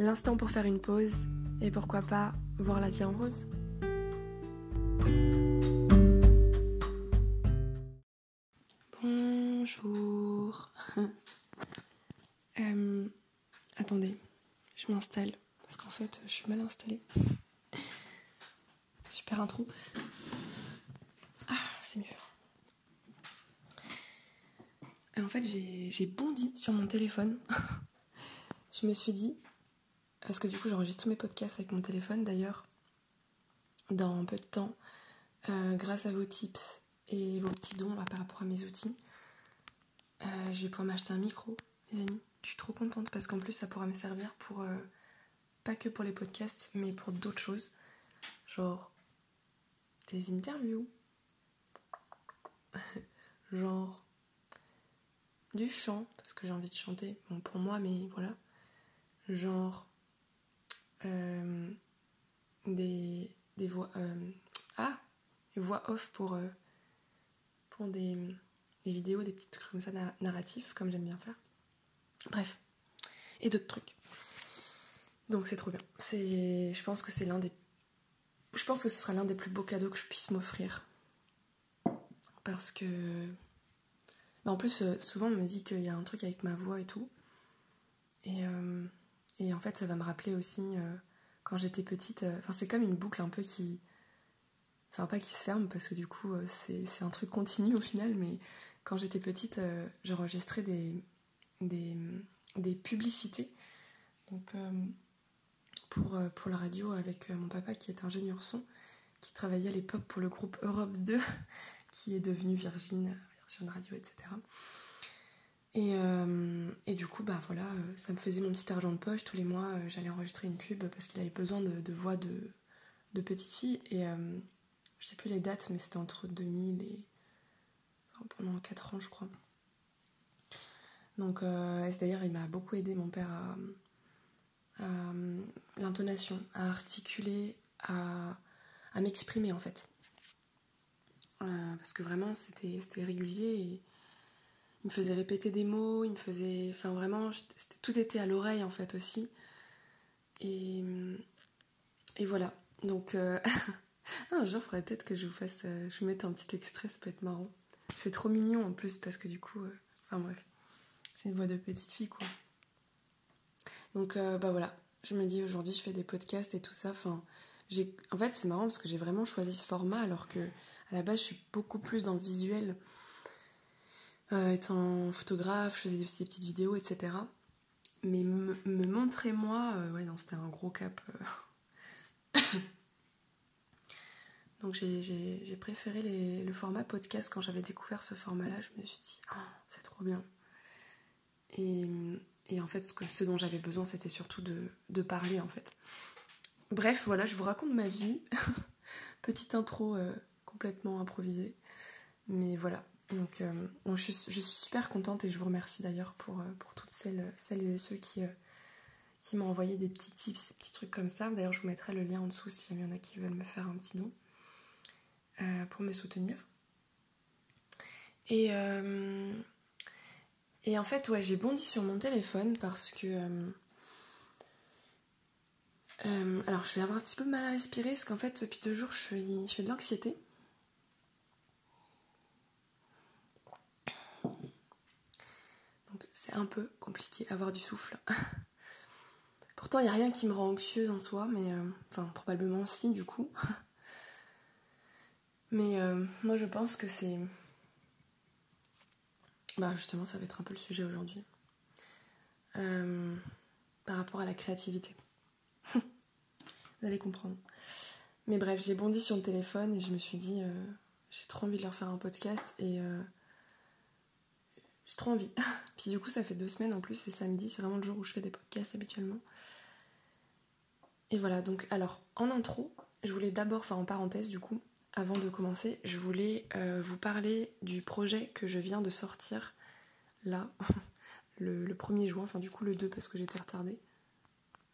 L'instant pour faire une pause et pourquoi pas voir la vie en rose. Bonjour. Euh, attendez, je m'installe parce qu'en fait je suis mal installée. Super intro. Ah, c'est mieux. en fait, j'ai bondi sur mon téléphone. je me suis dit, parce que du coup, j'enregistre mes podcasts avec mon téléphone d'ailleurs, dans peu de temps, euh, grâce à vos tips et vos petits dons par rapport à mes outils. Euh, je vais pouvoir m'acheter un micro, les amis. Je suis trop contente parce qu'en plus, ça pourra me servir pour. Euh, pas que pour les podcasts, mais pour d'autres choses. Genre. des interviews. genre du chant, parce que j'ai envie de chanter, bon pour moi, mais voilà. Genre euh, des, voix. Euh, ah voix off pour, euh, des, vidéos, des petits trucs comme ça narratifs, comme j'aime bien faire. Bref. Et d'autres trucs. Donc c'est trop bien. C'est, je pense que c'est l'un des. Je pense que ce sera l'un des plus beaux cadeaux que je puisse m'offrir. Parce que en plus, souvent on me dit qu'il y a un truc avec ma voix et tout. Et, et en fait, ça va me rappeler aussi euh, quand j'étais petite. Enfin, c'est comme une boucle un peu qui. Enfin, pas qui se ferme parce que du coup, c'est un truc continu au final, mais quand j'étais petite, j'enregistrais des, des, des, publicités. Donc, pour, pour la radio avec mon papa qui est ingénieur son, qui travaillait à l'époque pour le groupe Europe 2, qui est devenu Virgin une radio, etc. Et, euh, et, du coup, bah voilà, euh, ça me faisait mon petit argent de poche. Tous les mois, euh, j'allais enregistrer une pub parce qu'il avait besoin de, voix de, de petite fille. Et je sais plus les dates, mais c'était entre 2000 et. pendant 4 ans, je crois. Donc, d'ailleurs, il m'a beaucoup aidé, mon père, à, à l'intonation, à articuler, à, à m'exprimer en fait. Euh, parce que vraiment c'était régulier et il me faisait répéter des mots, il me faisait. Enfin vraiment, tout était à l'oreille en fait aussi. Et, voilà. Donc euh, un jour, il faudrait peut-être que je vous fasse. Euh, je vous mette un petit extrait, ça peut être marrant. C'est trop mignon en plus parce que du coup. enfin bref. C'est une voix de petite fille quoi. Donc bah voilà. Je me dis aujourd'hui, je fais des podcasts et tout ça. Enfin, en fait, c'est marrant parce que j'ai vraiment choisi ce format alors que à la base, je suis beaucoup plus dans le visuel. Euh, étant photographe, je faisais aussi des petites vidéos, etc. Mais me, montrer moi, euh, ouais, non, c'était un gros cap. Euh. Donc j'ai préféré le format podcast quand j'avais découvert ce format-là. Je me suis dit, oh, c'est trop bien. Et, en fait, ce, dont j'avais besoin, c'était surtout de, de, parler, en fait. Bref, voilà, je vous raconte ma vie. Petite intro complètement improvisé. Mais voilà. Donc, euh, je, suis, super contente et je vous remercie d'ailleurs pour, euh, pour toutes celles, celles et ceux qui, euh, qui m'ont envoyé des petits tips, des petits trucs comme ça. D'ailleurs, je vous mettrai le lien en dessous s'il y en a qui veulent me faire un petit don pour me soutenir. Et, et en fait, ouais, j'ai bondi sur mon téléphone parce que. alors, je vais avoir un petit peu mal à respirer parce qu'en fait, depuis deux jours, je, suis, je fais de l'anxiété. Un peu compliqué avoir du souffle. Pourtant, il n'y a rien qui me rend anxieuse en soi, mais euh, enfin, probablement si du coup. mais euh, moi, je pense que c'est. Bah, justement, ça va être un peu le sujet aujourd'hui. Euh, par rapport à la créativité. Vous allez comprendre. Mais bref, j'ai bondi sur le téléphone et je me suis dit, j'ai trop envie de leur faire un podcast et j'ai trop envie. Puis du coup, ça fait deux semaines en plus, c'est samedi, c'est vraiment le jour où je fais des podcasts habituellement. Et voilà, donc alors en intro, je voulais d'abord, enfin en parenthèse du coup, avant de commencer, je voulais euh, vous parler du projet que je viens de sortir là, le, 1er juin, enfin du coup le 2 parce que j'étais retardée.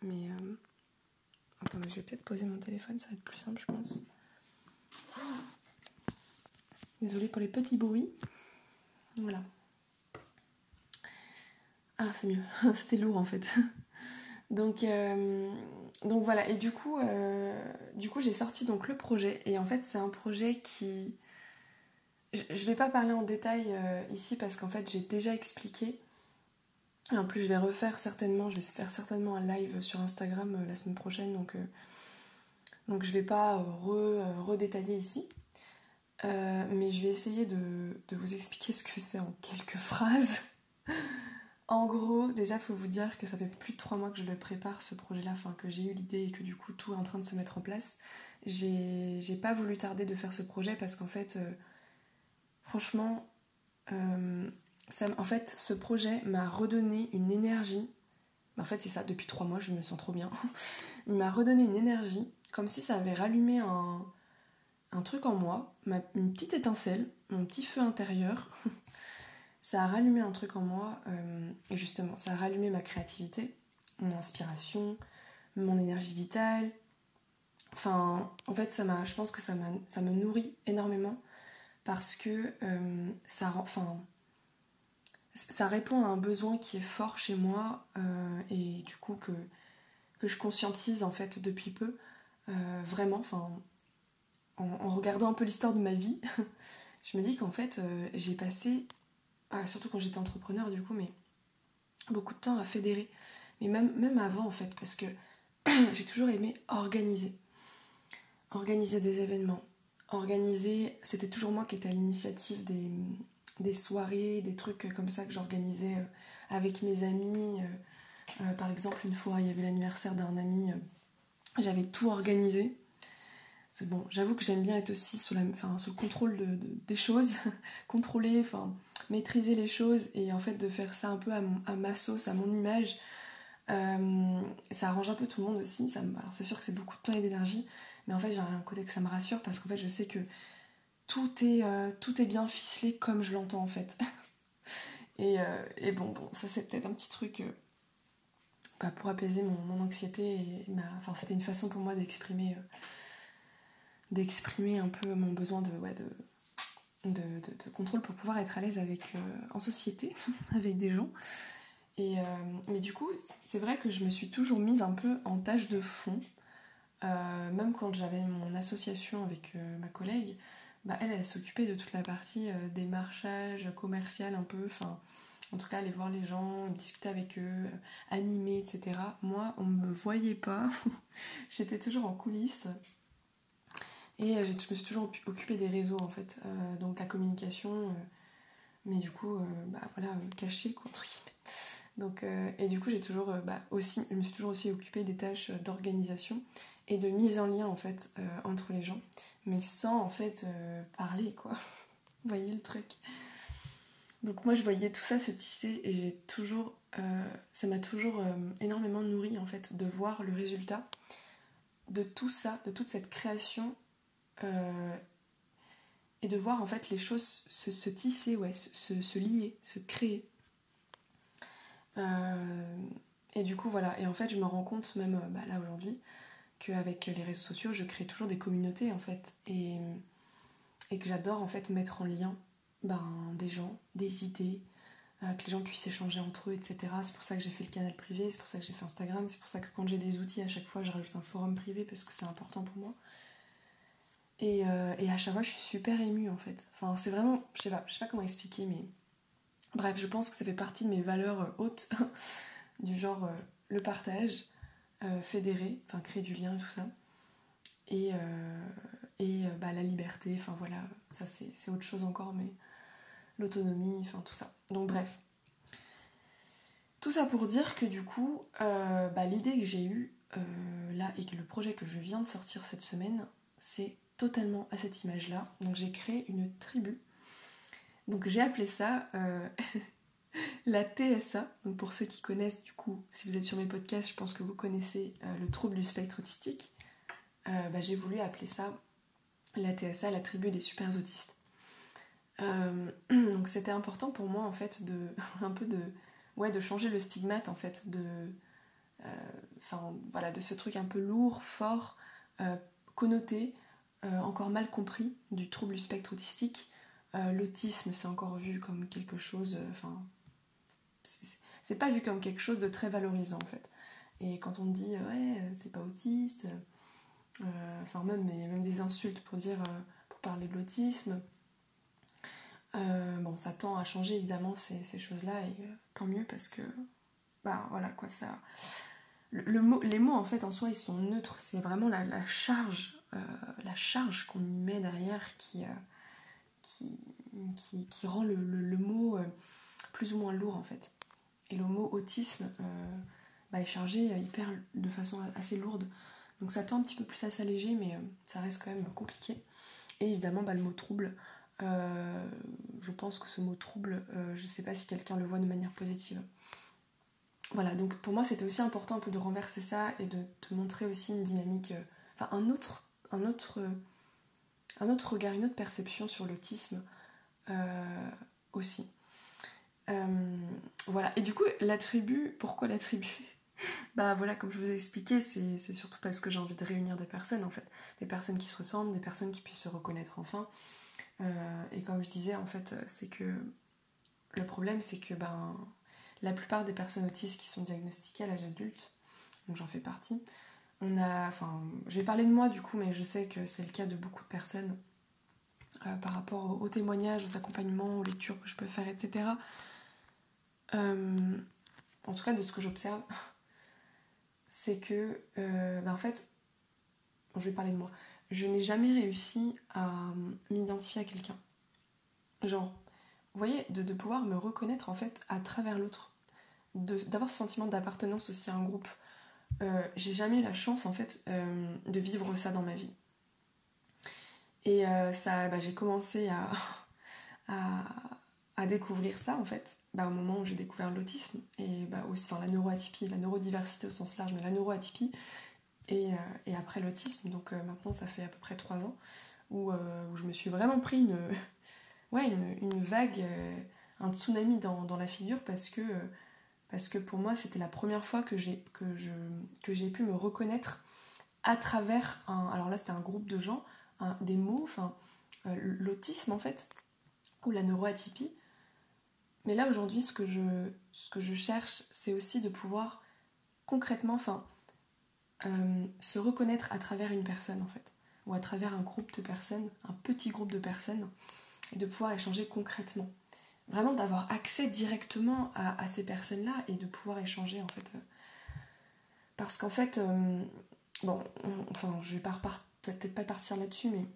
Mais euh... attendez, je vais peut-être poser mon téléphone, ça va être plus simple je pense. Désolée pour les petits bruits. Voilà. Ah, c'est mieux. C'était lourd en fait. donc, euh, donc voilà. Et du coup, euh, coup, j'ai sorti donc le projet. Et en fait, c'est un projet qui. Je vais pas parler en détail euh, ici parce qu'en fait, j'ai déjà expliqué. En plus, je vais refaire certainement, je vais faire certainement un live sur Instagram la semaine prochaine. Donc, donc je vais pas redétailler ici. mais je vais essayer de vous expliquer ce que c'est en quelques phrases. En gros, déjà, faut vous dire que ça fait plus de trois mois que je le prépare, ce projet-là, enfin, que j'ai eu l'idée et que du coup, tout est en train de se mettre en place. J'ai pas voulu tarder de faire ce projet parce qu'en fait, euh, franchement, euh, en fait, ce projet m'a redonné une énergie. En fait, c'est ça, depuis trois mois, je me sens trop bien. Il m'a redonné une énergie, comme si ça avait rallumé un truc en moi, une petite étincelle, mon petit feu intérieur. ça a rallumé un truc en moi, euh, et justement, ça a rallumé ma créativité, mon inspiration, mon énergie vitale. Enfin, en fait, ça m'a, je pense que ça, ça me nourrit énormément parce que euh, ça, enfin, ça répond à un besoin qui est fort chez moi euh, et du coup que, que je conscientise en fait depuis peu. vraiment, enfin, en, en, regardant un peu l'histoire de ma vie, je me dis qu'en fait, j'ai passé ah, surtout quand j'étais entrepreneur du coup, mais beaucoup de temps à fédérer. Mais même, avant en fait, parce que j'ai toujours aimé organiser. Organiser des événements. Organiser, c'était toujours moi qui étais à l'initiative des, soirées, des trucs comme ça que j'organisais euh, avec mes amis. Euh, euh, par exemple, une fois, il y avait l'anniversaire d'un ami, j'avais tout organisé. C'est bon, j'avoue que j'aime bien être aussi sous, la, enfin, sous le contrôle de, des choses, contrôler, enfin, maîtriser les choses et en fait de faire ça un peu à, ma sauce, à mon image. Euh, ça arrange un peu tout le monde aussi. C'est sûr que c'est beaucoup de temps et d'énergie, mais en fait j'ai un côté que ça me rassure parce qu'en fait je sais que tout est, euh, bien ficelé comme je l'entends en fait. et, euh, et, bon, bon, ça c'est peut-être un petit truc bah, pour apaiser mon, anxiété. C'était une façon pour moi d'exprimer d'exprimer un peu mon besoin de, de, contrôle pour pouvoir être à l'aise avec euh, en société, avec des gens. Et, euh, mais du coup, c'est vrai que je me suis toujours mise un peu en tâche de fond. Euh, même quand j'avais mon association avec ma collègue, bah, elle, s'occupait de toute la partie démarchage commercial un peu, en tout cas, aller voir les gens, discuter avec eux, animer, etc. Moi, on me voyait pas. J'étais toujours en coulisses. Et euh, je me suis toujours occupée des réseaux en fait, euh, donc la communication, euh, mais du coup, bah voilà, cachée quoi, entre Donc, et du coup, j'ai toujours bah, aussi, je me suis toujours aussi occupée des tâches d'organisation et de mise en lien en fait entre les gens, mais sans en fait parler quoi. Vous voyez le truc? Donc moi, je voyais tout ça se tisser et j'ai toujours, ça m'a toujours énormément nourri en fait de voir le résultat de tout ça, de toute cette création euh, et de voir en fait les choses se, tisser, ouais, se, lier, se créer. Euh, et du coup, voilà. Et en fait, je me rends compte, même bah, là aujourd'hui, qu'avec les réseaux sociaux, je crée toujours des communautés en fait. Et, et que j'adore en fait mettre en lien ben, des gens, des idées, euh, que les gens puissent échanger entre eux, etc. C'est pour ça que j'ai fait le canal privé, c'est pour ça que j'ai fait Instagram, c'est pour ça que quand j'ai des outils, à chaque fois, je rajoute un forum privé parce que c'est important pour moi. Euh, et, à chaque fois, je suis super émue en fait. Enfin, c'est vraiment, je sais pas, je sais pas comment expliquer, mais bref, je pense que ça fait partie de mes valeurs euh, hautes, du genre euh, le partage, fédérer, enfin créer du lien et tout ça, et, et bah, la liberté, enfin voilà, ça c'est autre chose encore, mais l'autonomie, enfin tout ça. Donc bref. Tout ça pour dire que du coup, bah, l'idée que j'ai eue là et que le projet que je viens de sortir cette semaine, c'est totalement à cette image-là. Donc j'ai créé une tribu. Donc j'ai appelé ça euh, la TSA, donc pour ceux qui connaissent, du coup, si vous êtes sur mes podcasts, je pense que vous connaissez euh, le trouble du spectre autistique. Euh, bah, j'ai voulu appeler ça la TSA, la tribu des super autistes. Donc c'était important pour moi en fait de un peu de ouais de changer le stigmate en fait de enfin voilà de ce truc un peu lourd, fort, connoté, encore mal compris du trouble du spectre autistique. L'autisme c'est encore vu comme quelque chose enfin c'est pas vu comme quelque chose de très valorisant en fait. Et quand on dit ouais, t'es pas autiste, euh, enfin même, des insultes pour dire, euh, pour parler de l'autisme, euh, bon, ça tend à changer évidemment ces, choses-là et tant mieux parce que, bah voilà quoi, ça. Le, mot, les mots en fait en soi ils sont neutres, c'est vraiment la, charge, la charge qu'on y met derrière qui, qui, rend le, mot plus ou moins lourd en fait. Et le mot autisme euh, bah, est chargé euh, hyper de façon assez lourde. Donc ça tend un petit peu plus à s'alléger, mais euh, ça reste quand même compliqué. Et évidemment, bah, le mot trouble, je pense que ce mot trouble, je ne sais pas si quelqu'un le voit de manière positive. Voilà, donc pour moi c'était aussi important un peu de renverser ça et de te montrer aussi une dynamique, enfin un autre, un autre, regard, une autre perception sur l'autisme aussi. Euh, voilà, et du coup, la tribu, pourquoi la tribu Bah voilà, comme je vous ai expliqué, c'est surtout parce que j'ai envie de réunir des personnes en fait, des personnes qui se ressemblent, des personnes qui puissent se reconnaître enfin. Euh, et comme je disais, en fait, c'est que le problème, c'est que ben, la plupart des personnes autistes qui sont diagnostiquées à l'âge adulte, donc j'en fais partie, enfin, je vais parler de moi du coup, mais je sais que c'est le cas de beaucoup de personnes euh, par rapport aux témoignages, aux accompagnements, aux lectures que je peux faire, etc. Euh, en tout cas de ce que j'observe, c'est que, bah, en fait, je vais parler de moi, je n'ai jamais réussi à m'identifier à quelqu'un. Genre, vous voyez, de, pouvoir me reconnaître en fait à travers l'autre, d'avoir ce sentiment d'appartenance aussi à un groupe. Euh, j'ai jamais eu la chance en fait de vivre ça dans ma vie. Et ça, bah, j'ai commencé à, à découvrir ça en fait bah, au moment où j'ai découvert l'autisme et bah, enfin, la neuroatypie, la neurodiversité au sens large, mais la neuroatypie et, euh, et après l'autisme. Donc euh, maintenant ça fait à peu près trois ans où, euh, où, je me suis vraiment pris une, ouais, une vague, un tsunami dans, dans, la figure parce que, parce que pour moi c'était la première fois que j'ai pu me reconnaître à travers un. Alors là c'était un groupe de gens, des mots, enfin l'autisme en fait, ou la neuroatypie mais là aujourd'hui, ce que je, ce que je cherche, c'est aussi de pouvoir concrètement, enfin, euh, se reconnaître à travers une personne en fait, ou à travers un groupe de personnes, un petit groupe de personnes, et de pouvoir échanger concrètement. Vraiment d'avoir accès directement à, ces personnes-là et de pouvoir échanger en fait. Euh. parce qu'en fait, euh, bon, enfin, je vais pas peut-être pas partir là-dessus, mais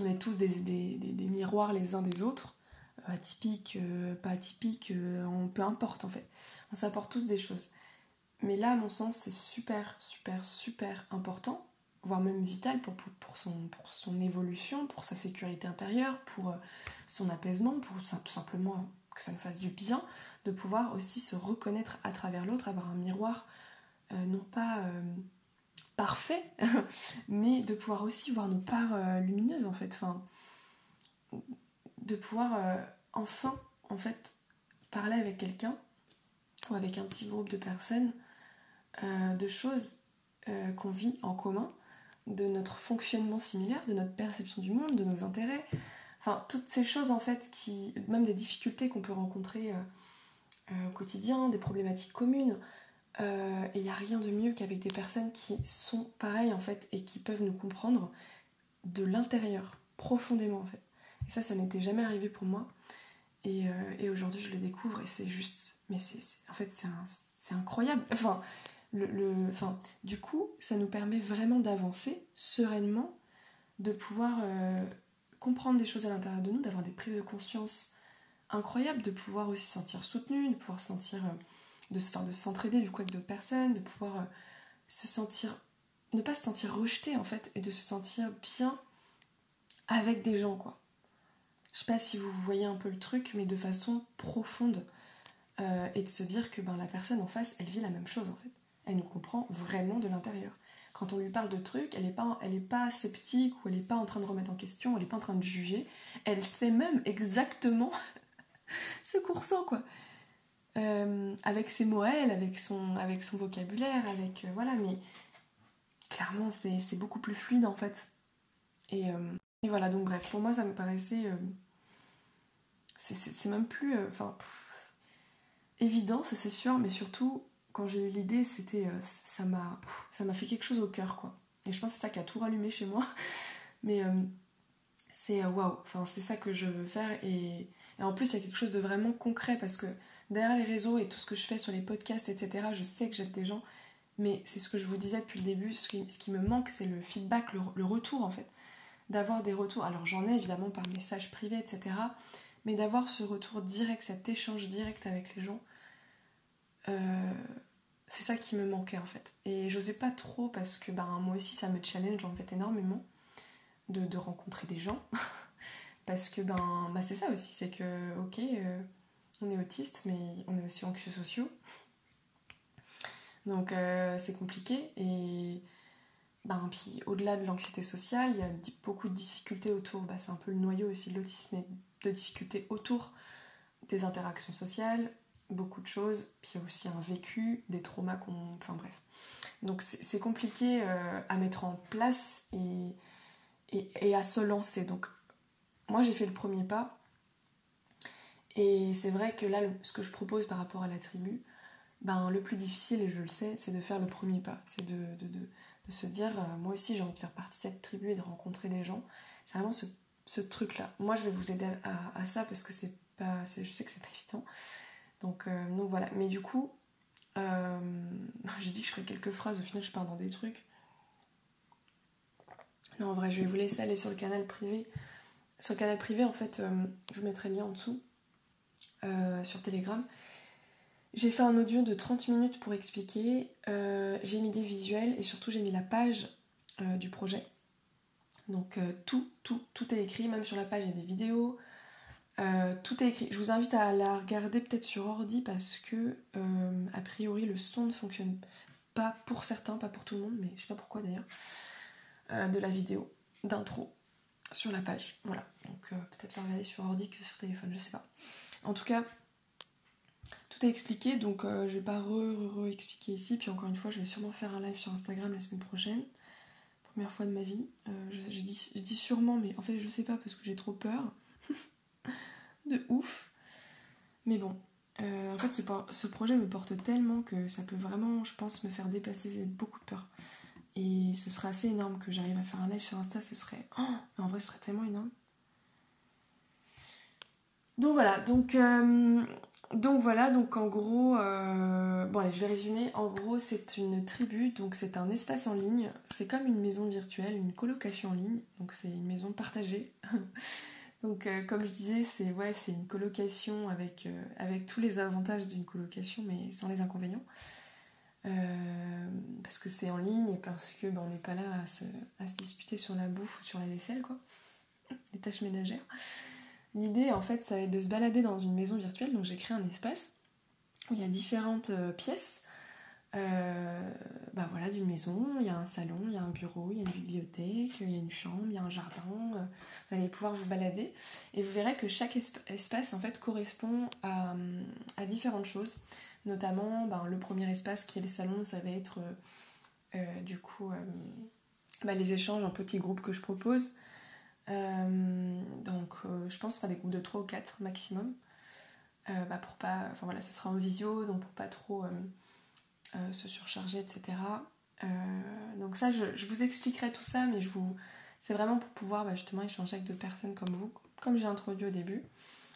on est tous des, des miroirs les uns des autres euh, pas atypique, euh, on, peu importe en fait. On s'apporte tous des choses. Mais là, à mon sens, c'est super, super, super important, voire même vital pour, pour, son, pour son évolution, pour sa sécurité intérieure, pour euh, son apaisement, pour tout simplement que ça nous fasse du bien, de pouvoir aussi se reconnaître à travers l'autre, avoir un miroir, non pas parfait, mais de pouvoir aussi voir nos parts lumineuses en fait. De pouvoir euh, enfin, en fait, parler avec quelqu'un ou avec un petit groupe de personnes euh, de choses euh, qu'on vit en commun, de notre fonctionnement similaire, de notre perception du monde, de nos intérêts, enfin toutes ces choses en fait qui, même des difficultés qu'on peut rencontrer au quotidien, des problématiques communes. et il n'y a rien de mieux qu'avec des personnes qui sont pareilles en fait et qui peuvent nous comprendre de l'intérieur, profondément en fait. Et ça, ça n'était jamais arrivé pour moi. Et, euh, aujourd'hui, je le découvre et c'est juste. Mais c'est, en fait, c'est, incroyable. Du coup, ça nous permet vraiment d'avancer sereinement, de pouvoir euh, comprendre des choses à l'intérieur de nous, d'avoir des prises de conscience incroyables, de pouvoir aussi se sentir soutenu, de pouvoir sentir. Euh, de, de s'entraider du coup avec d'autres personnes, de pouvoir se sentir. ne pas se sentir rejeté en fait, et de se sentir bien avec des gens quoi. Je sais pas si vous voyez un peu le truc, mais de façon profonde. euh, et de se dire que ben, la personne en face, elle vit la même chose en fait. Elle nous comprend vraiment de l'intérieur. Quand on lui parle de trucs, elle n'est pas, pas sceptique ou elle n'est pas en train de remettre en question, elle n'est pas en train de juger. Elle sait même exactement ce qu'on ressent quoi. Euh, avec ses mots elle, avec son, vocabulaire, avec... voilà, mais clairement c'est beaucoup plus fluide en fait. Et, et, voilà, donc bref, pour moi ça me paraissait c'est même plus. Euh, enfin. évident, ça c'est sûr, mais surtout, quand j'ai eu l'idée, c'était. Euh, ça m'a ça m'a fait quelque chose au cœur, quoi. Et je pense que c'est ça qui a tout rallumé chez moi. Mais euh, c'est waouh, enfin, c'est ça que je veux faire. Et, en plus, il y a quelque chose de vraiment concret parce que derrière les réseaux et tout ce que je fais sur les podcasts, etc., je sais que j'aide des gens. Mais c'est ce que je vous disais depuis le début, ce qui, me manque, c'est le feedback, le, retour en fait. D'avoir des retours. Alors j'en ai évidemment par message privé, etc mais d'avoir ce retour direct, cet échange direct avec les gens, euh, c'est ça qui me manquait en fait. Et j'osais pas trop parce que ben, moi aussi ça me challenge en fait énormément de, rencontrer des gens. parce que ben, ben, c'est ça aussi, c'est que ok, euh, on est autiste, mais on est aussi anxieux sociaux. Donc euh, c'est compliqué et ben, puis au-delà de l'anxiété sociale, il y a beaucoup de difficultés autour, ben, c'est un peu le noyau aussi de l'autisme de difficultés autour des interactions sociales, beaucoup de choses, puis il y a aussi un vécu, des traumas qu'on... Enfin bref. Donc c'est compliqué euh, à mettre en place et, à se lancer. Donc moi j'ai fait le premier pas. Et c'est vrai que là, ce que je propose par rapport à la tribu, ben, le plus difficile, et je le sais, c'est de faire le premier pas. C'est de, se dire, euh, moi aussi j'ai envie de faire partie de cette tribu et de rencontrer des gens. C'est vraiment ce ce truc-là. Moi, je vais vous aider à, ça parce que c'est pas, je sais que c'est pas évident. Donc, euh, donc voilà. Mais du coup, euh, j'ai dit que je ferais quelques phrases. Au final, je pars dans des trucs. Non, en vrai, je vais vous laisser aller sur le canal privé. Sur le canal privé, en fait, euh, je vous mettrai le lien en dessous sur Telegram. J'ai fait un audio de 30 minutes pour expliquer. j'ai mis des visuels et surtout j'ai mis la page du projet. Donc tout, tout, tout est écrit, même sur la page il y a des vidéos, euh, tout est écrit. Je vous invite à la regarder peut-être sur ordi parce que euh, a priori le son ne fonctionne pas pour certains, pas pour tout le monde, mais je sais pas pourquoi d'ailleurs, de la vidéo d'intro sur la page. Voilà, donc peut-être la regarder sur ordi que sur téléphone, je sais pas. En tout cas, tout est expliqué, donc je vais pas re-re-expliquer ici. Puis encore une fois, je vais sûrement faire un live sur Instagram la semaine prochaine première fois de ma vie. Euh, je, dis, sûrement, mais en fait je sais pas parce que j'ai trop peur. De ouf. Mais bon, euh, en fait ce, ce, projet me porte tellement que ça peut vraiment, je pense, me faire dépasser beaucoup de peur. Et ce serait assez énorme que j'arrive à faire un live sur Insta, ce serait... Oh, en vrai ce serait tellement énorme. Donc voilà, donc euh, donc voilà, donc en gros, euh, bon allez, je vais résumer. En gros, c'est une tribu, donc c'est un espace en ligne. C'est comme une maison virtuelle, une colocation en ligne. Donc c'est une maison partagée. donc euh, comme je disais, c'est une colocation avec, euh, avec tous les avantages d'une colocation, mais sans les inconvénients. parce que c'est en ligne et parce que ben, n'est pas là à se, à se disputer sur la bouffe ou sur la vaisselle, quoi. Les tâches ménagères. L'idée, en fait, ça va être de se balader dans une maison virtuelle. Donc, j'ai créé un espace où il y a différentes euh, pièces. Euh, bah voilà, d'une maison. Il y a un salon, il y a un bureau, il y a une bibliothèque, il y a une chambre, il y a un jardin. Euh, vous allez pouvoir vous balader et vous verrez que chaque espace en fait correspond à, différentes choses. Notamment, ben, le premier espace qui est le salon, ça va être du coup bah, les échanges en petits groupes que je propose. Euh, donc euh, je pense que ce sera des groupes de 3 ou 4 maximum. Euh, bah, pour pas. Enfin voilà, ce sera en visio, donc pour pas trop se surcharger, etc. donc ça, je, vous expliquerai tout ça, mais je vous. C'est vraiment pour pouvoir bah, justement échanger avec d'autres personnes comme vous, comme j'ai introduit au début.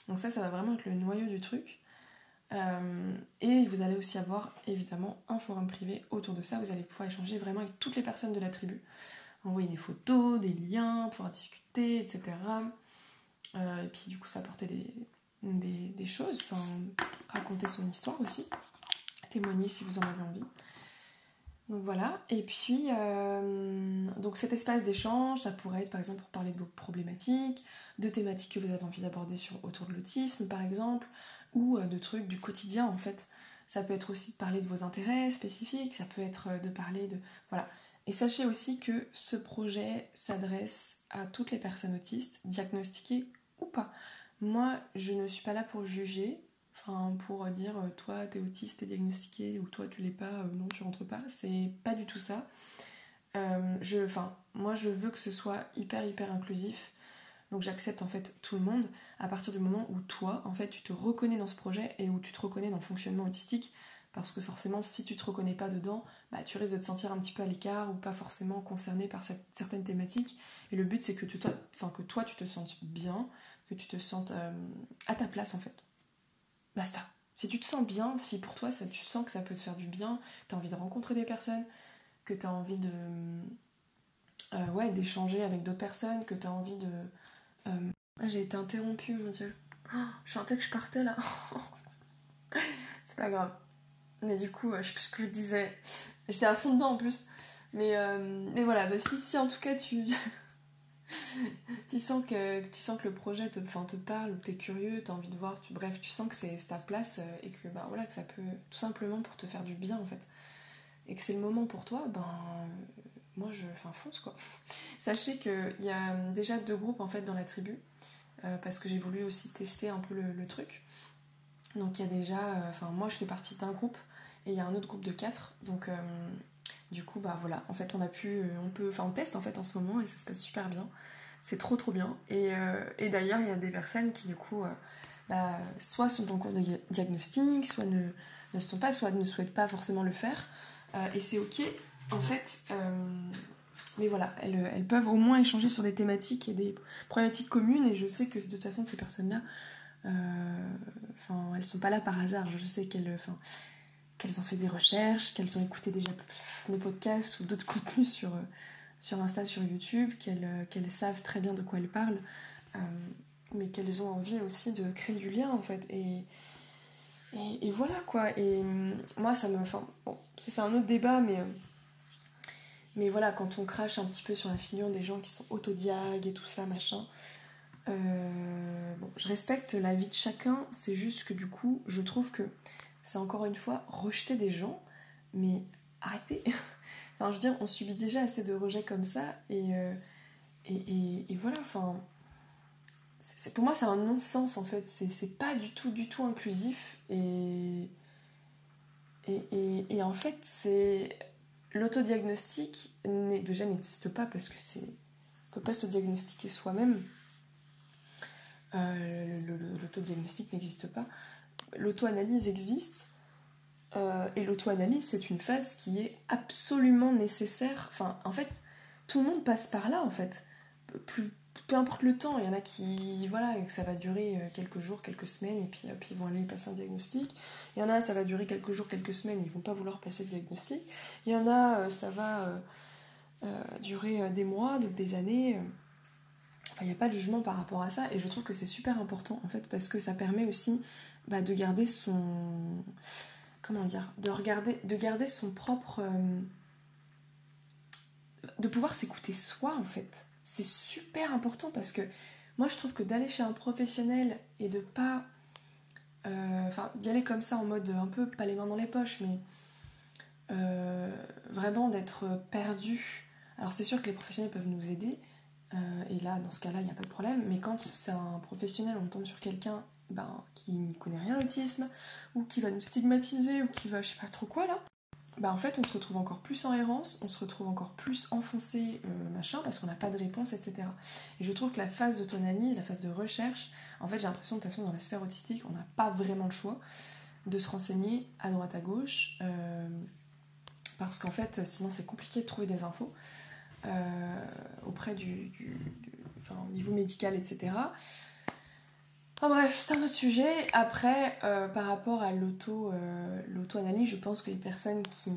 Donc ça, ça va vraiment être le noyau du truc. et vous allez aussi avoir évidemment un forum privé autour de ça. Vous allez pouvoir échanger vraiment avec toutes les personnes de la tribu envoyer des photos, des liens, pouvoir discuter, etc. Euh, et puis du coup, ça apportait des, des, choses, enfin, raconter son histoire aussi, témoigner si vous en avez envie. Donc voilà, et puis euh, donc cet espace d'échange, ça pourrait être par exemple pour parler de vos problématiques, de thématiques que vous avez envie d'aborder sur autour de l'autisme par exemple, ou de trucs du quotidien en fait. Ça peut être aussi de parler de vos intérêts spécifiques, ça peut être de parler de... Voilà. Et sachez aussi que ce projet s'adresse à toutes les personnes autistes, diagnostiquées ou pas. Moi, je ne suis pas là pour juger, pour dire toi t'es autiste, t'es diagnostiqué, ou toi tu l'es pas, non tu rentres pas. C'est pas du tout ça. Euh, je, enfin, moi je veux que ce soit hyper hyper inclusif. Donc j'accepte en fait tout le monde à partir du moment où toi, en fait, tu te reconnais dans ce projet et où tu te reconnais dans le fonctionnement autistique. Parce que forcément, si tu te reconnais pas dedans, bah, tu risques de te sentir un petit peu à l'écart ou pas forcément concerné par certaines thématiques. Et le but, c'est que, toi, enfin, que toi, tu te sentes bien, que tu te sentes euh, à ta place, en fait. Basta. Si tu te sens bien, si pour toi, ça, tu sens que ça peut te faire du bien, tu as envie de rencontrer des personnes, que tu as envie de... Euh, ouais, d'échanger avec d'autres personnes, que tu as envie de euh, ah, j'ai été interrompue, mon dieu. Oh, je sentais que je partais là. c'est pas grave. Mais du coup, je sais plus ce que je disais. J'étais à fond dedans en plus. Mais, euh, mais voilà, bah, si, si en tout cas tu. tu sens que tu sens que le projet te, te parle ou t'es curieux, t'as envie de voir, bref, tu sens que c'est ta place euh, et que bah voilà que ça peut tout simplement pour te faire du bien en fait et que c'est le moment pour toi, ben moi je enfin, fonce quoi. Sachez qu'il y a déjà deux groupes en fait dans la tribu, euh, parce que j'ai voulu aussi tester un peu le, truc. Donc il y a déjà, euh, enfin moi je fais partie d'un groupe et il y a un autre groupe de quatre. Donc du coup bah voilà, en fait on a pu, on peut, enfin on teste en fait en ce moment et ça se passe super bien. C'est trop trop bien. Et, d'ailleurs il y a des personnes qui du coup bah, soit sont en cours de diagnostic, soit ne, ne sont pas, soit ne souhaitent pas forcément le faire. et c'est ok en fait, euh, mais voilà, elles, peuvent au moins échanger sur des thématiques et des problématiques communes. Et je sais que de toute façon, ces personnes-là, euh, enfin, elles sont pas là par hasard. Je sais qu'elles, qu'elles ont fait des recherches, qu'elles ont écouté déjà mes podcasts ou d'autres contenus sur, euh, sur Insta, sur YouTube, qu'elles, qu'elles savent très bien de quoi elles parlent, mais qu'elles ont envie aussi de créer du lien en fait. Et, voilà quoi. Et moi, ça me. Enfin, bon, c'est un autre débat, mais mais voilà, quand on crache un petit peu sur la figure des gens qui sont autodiag et tout ça, machin, euh, bon, je respecte la vie de chacun, c'est juste que du coup, je trouve que c'est encore une fois rejeter des gens, mais arrêtez. enfin, je veux dire, on subit déjà assez de rejets comme ça, et, euh, voilà, enfin. Pour moi, c'est un non-sens en fait, c'est, pas du tout, du tout inclusif, et, en fait, c'est L'autodiagnostic déjà n'existe pas parce que c'est ne peut pas se diagnostiquer soi-même. Euh, l'autodiagnostic n'existe pas. L'auto-analyse existe. Euh, et l'auto-analyse, c'est une phase qui est absolument nécessaire. Enfin, en fait, tout le monde passe par là, en fait. Plus, peu importe le temps, il y en a qui, voilà, ça va durer euh, quelques jours, quelques semaines, et puis, puis ils vont aller passer un diagnostic. Il y en a, ça va durer quelques jours, quelques semaines, ils vont pas vouloir passer le diagnostic. Il y en a, euh, ça va euh, durer des mois, des années. Enfin, il n'y a pas de jugement par rapport à ça, et je trouve que c'est super important, en fait, parce que ça permet aussi bah, de garder son... Comment dire de, regarder, de garder son propre... de pouvoir s'écouter soi, en fait c'est super important parce que moi je trouve que d'aller chez un professionnel et de pas. Euh, enfin, d'y aller comme ça en mode un peu pas les mains dans les poches, mais euh, vraiment d'être perdu. Alors c'est sûr que les professionnels peuvent nous aider, euh, et là dans ce cas-là il n'y a pas de problème, mais quand c'est un professionnel, on tombe sur quelqu'un ben, qui ne connaît rien l'autisme, ou qui va nous stigmatiser, ou qui va je sais pas trop quoi là, bah en fait on se retrouve encore plus en errance, on se retrouve encore plus enfoncé, euh, machin, parce qu'on n'a pas de réponse, etc. Et je trouve que la phase d'autonomie, la phase de recherche, en fait j'ai l'impression de toute façon dans la sphère autistique, on n'a pas vraiment le choix de se renseigner à droite à gauche, euh, parce qu'en fait sinon c'est compliqué de trouver des infos euh, auprès du, niveau médical, etc. Enfin bref, c'est un autre sujet. Après, euh, par rapport à euh, l'auto-analyse, je pense que les personnes qui,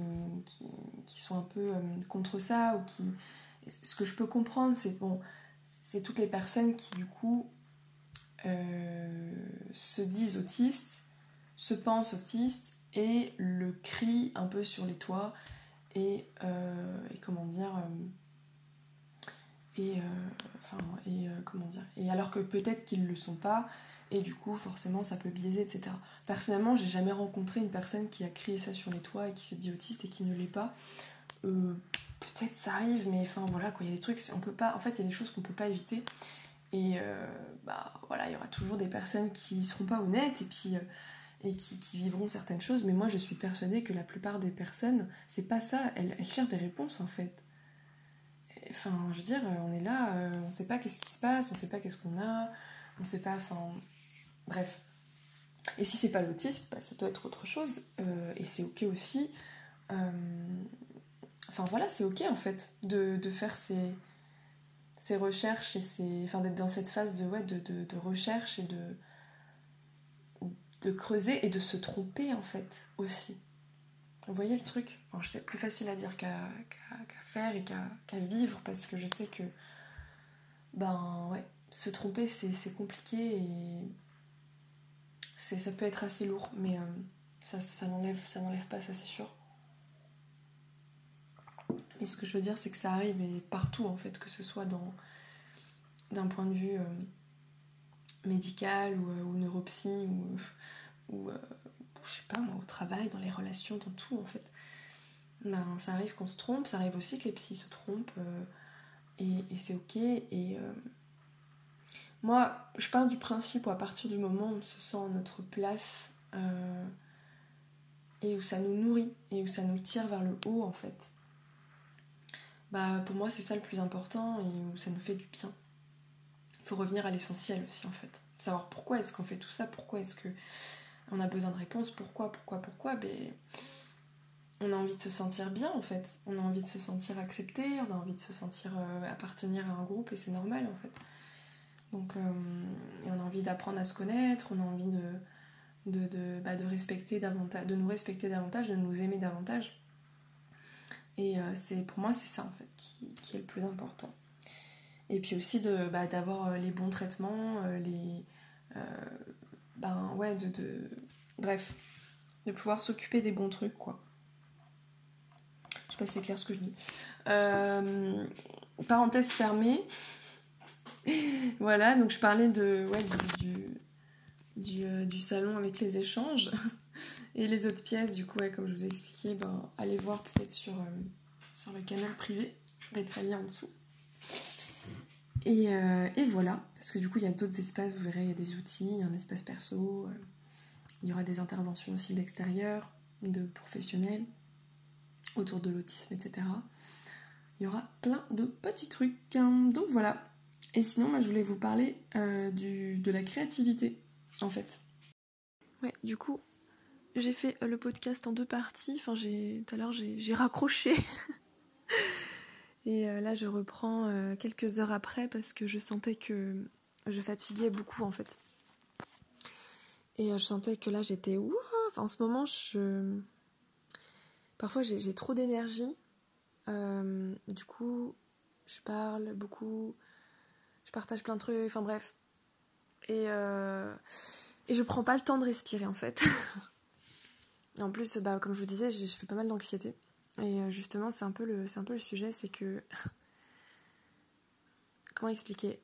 sont un peu euh, contre ça, ou qui. Ce que je peux comprendre, c'est bon, c'est toutes les personnes qui, du coup, se disent autistes, se pensent autistes et le crient un peu sur les toits et comment dire et, enfin, et comment dire et alors que peut-être qu'ils le sont pas et du coup forcément ça peut biaiser, etc. Personnellement, j'ai jamais rencontré une personne qui a crié ça sur les toits et qui se dit autiste et qui ne l'est pas. Euh, peut-être ça arrive, mais enfin voilà quoi, il y a des trucs, on peut pas, en fait il y a des choses qu'on peut pas éviter. Et euh, bah voilà, il y aura toujours des personnes qui seront pas honnêtes et puis euh, et qui, vivront certaines choses. Mais moi, je suis persuadée que la plupart des personnes, c'est pas ça. Elles, cherchent des réponses en fait. Enfin, je veux dire, on est là, euh, on sait pas qu'est-ce qui se passe, on sait pas qu'est-ce qu'on a, on sait pas. Enfin, bref. Et si c'est pas l'autisme, bah, ça peut être autre chose. Euh, et c'est ok aussi. Euh, enfin voilà, c'est ok en fait de, faire ces, recherches et ces, enfin d'être dans cette phase de, de recherche et de, de creuser et de se tromper en fait aussi. Vous voyez le truc? C'est plus facile à dire qu'à qu qu faire et qu'à vivre parce que je sais que ben se tromper c'est compliqué et ça peut être assez lourd, mais euh, ça, ça n'enlève pas, ça c'est sûr. Mais ce que je veux dire, c'est que ça arrive et partout en fait, que ce soit d'un point de vue euh, médical ou, euh, ou neuropsy ou, ou euh, je sais pas moi, au travail, dans les relations, dans tout en fait. Ben, ça arrive qu'on se trompe, ça arrive aussi que les psys se trompent euh, et, c'est ok. Et euh, moi, je pars du principe où à partir du moment où on se sent à notre place et où ça nous nourrit et où ça nous tire vers le haut en fait, bah pour moi c'est ça le plus important et où ça nous fait du bien. Il faut revenir à l'essentiel aussi en fait. Savoir pourquoi est-ce qu'on fait tout ça, pourquoi est-ce que on a besoin de réponses, pourquoi, pourquoi, pourquoi? Ben, On a envie de se sentir bien en fait, on a envie de se sentir accepté, on a envie de se sentir euh, appartenir à un groupe et c'est normal en fait. Donc, euh, on a envie d'apprendre à se connaître, on a envie bah, de, respecter davantage, de nous respecter davantage, de nous aimer davantage. Et euh, c'est pour moi c'est ça en fait qui, est le plus important. Et puis aussi bah, d'avoir les bons traitements, les ben ouais, de, de... bref, de pouvoir s'occuper des bons trucs, quoi. Je sais pas si c'est clair ce que je dis. Euh, parenthèse fermée. voilà, donc je parlais de, ouais, du, du, du, euh, salon avec les échanges. Et les autres pièces, du coup, ouais, comme je vous ai expliqué, ben, allez voir peut-être sur, euh, sur le canal privé. Je mettrai le lien en dessous. Et, euh, et, voilà, parce que du coup, il y a d'autres espaces, vous verrez, il y a des outils, un espace perso, euh, il y aura des interventions aussi de l'extérieur, de professionnels, autour de l'autisme, etc. Il y aura plein de petits trucs. Donc voilà. Et sinon, moi, je voulais vous parler euh, du, de la créativité, en fait. Ouais, du coup, j'ai fait le podcast en deux parties. Enfin, j'ai tout à l'heure, j'ai raccroché. Et euh, là, je reprends euh, quelques heures après parce que je sentais que je fatiguais beaucoup en fait. Et euh, je sentais que là, j'étais en ce moment. Parfois, j'ai trop d'énergie. du coup, je parle beaucoup. Je partage plein de trucs. Enfin bref. Et, et je prends pas le temps de respirer en fait. en plus, bah, comme je vous disais, je fais pas mal d'anxiété. Et euh, justement, c'est un, peu le, un peu le sujet, c'est que... Comment expliquer?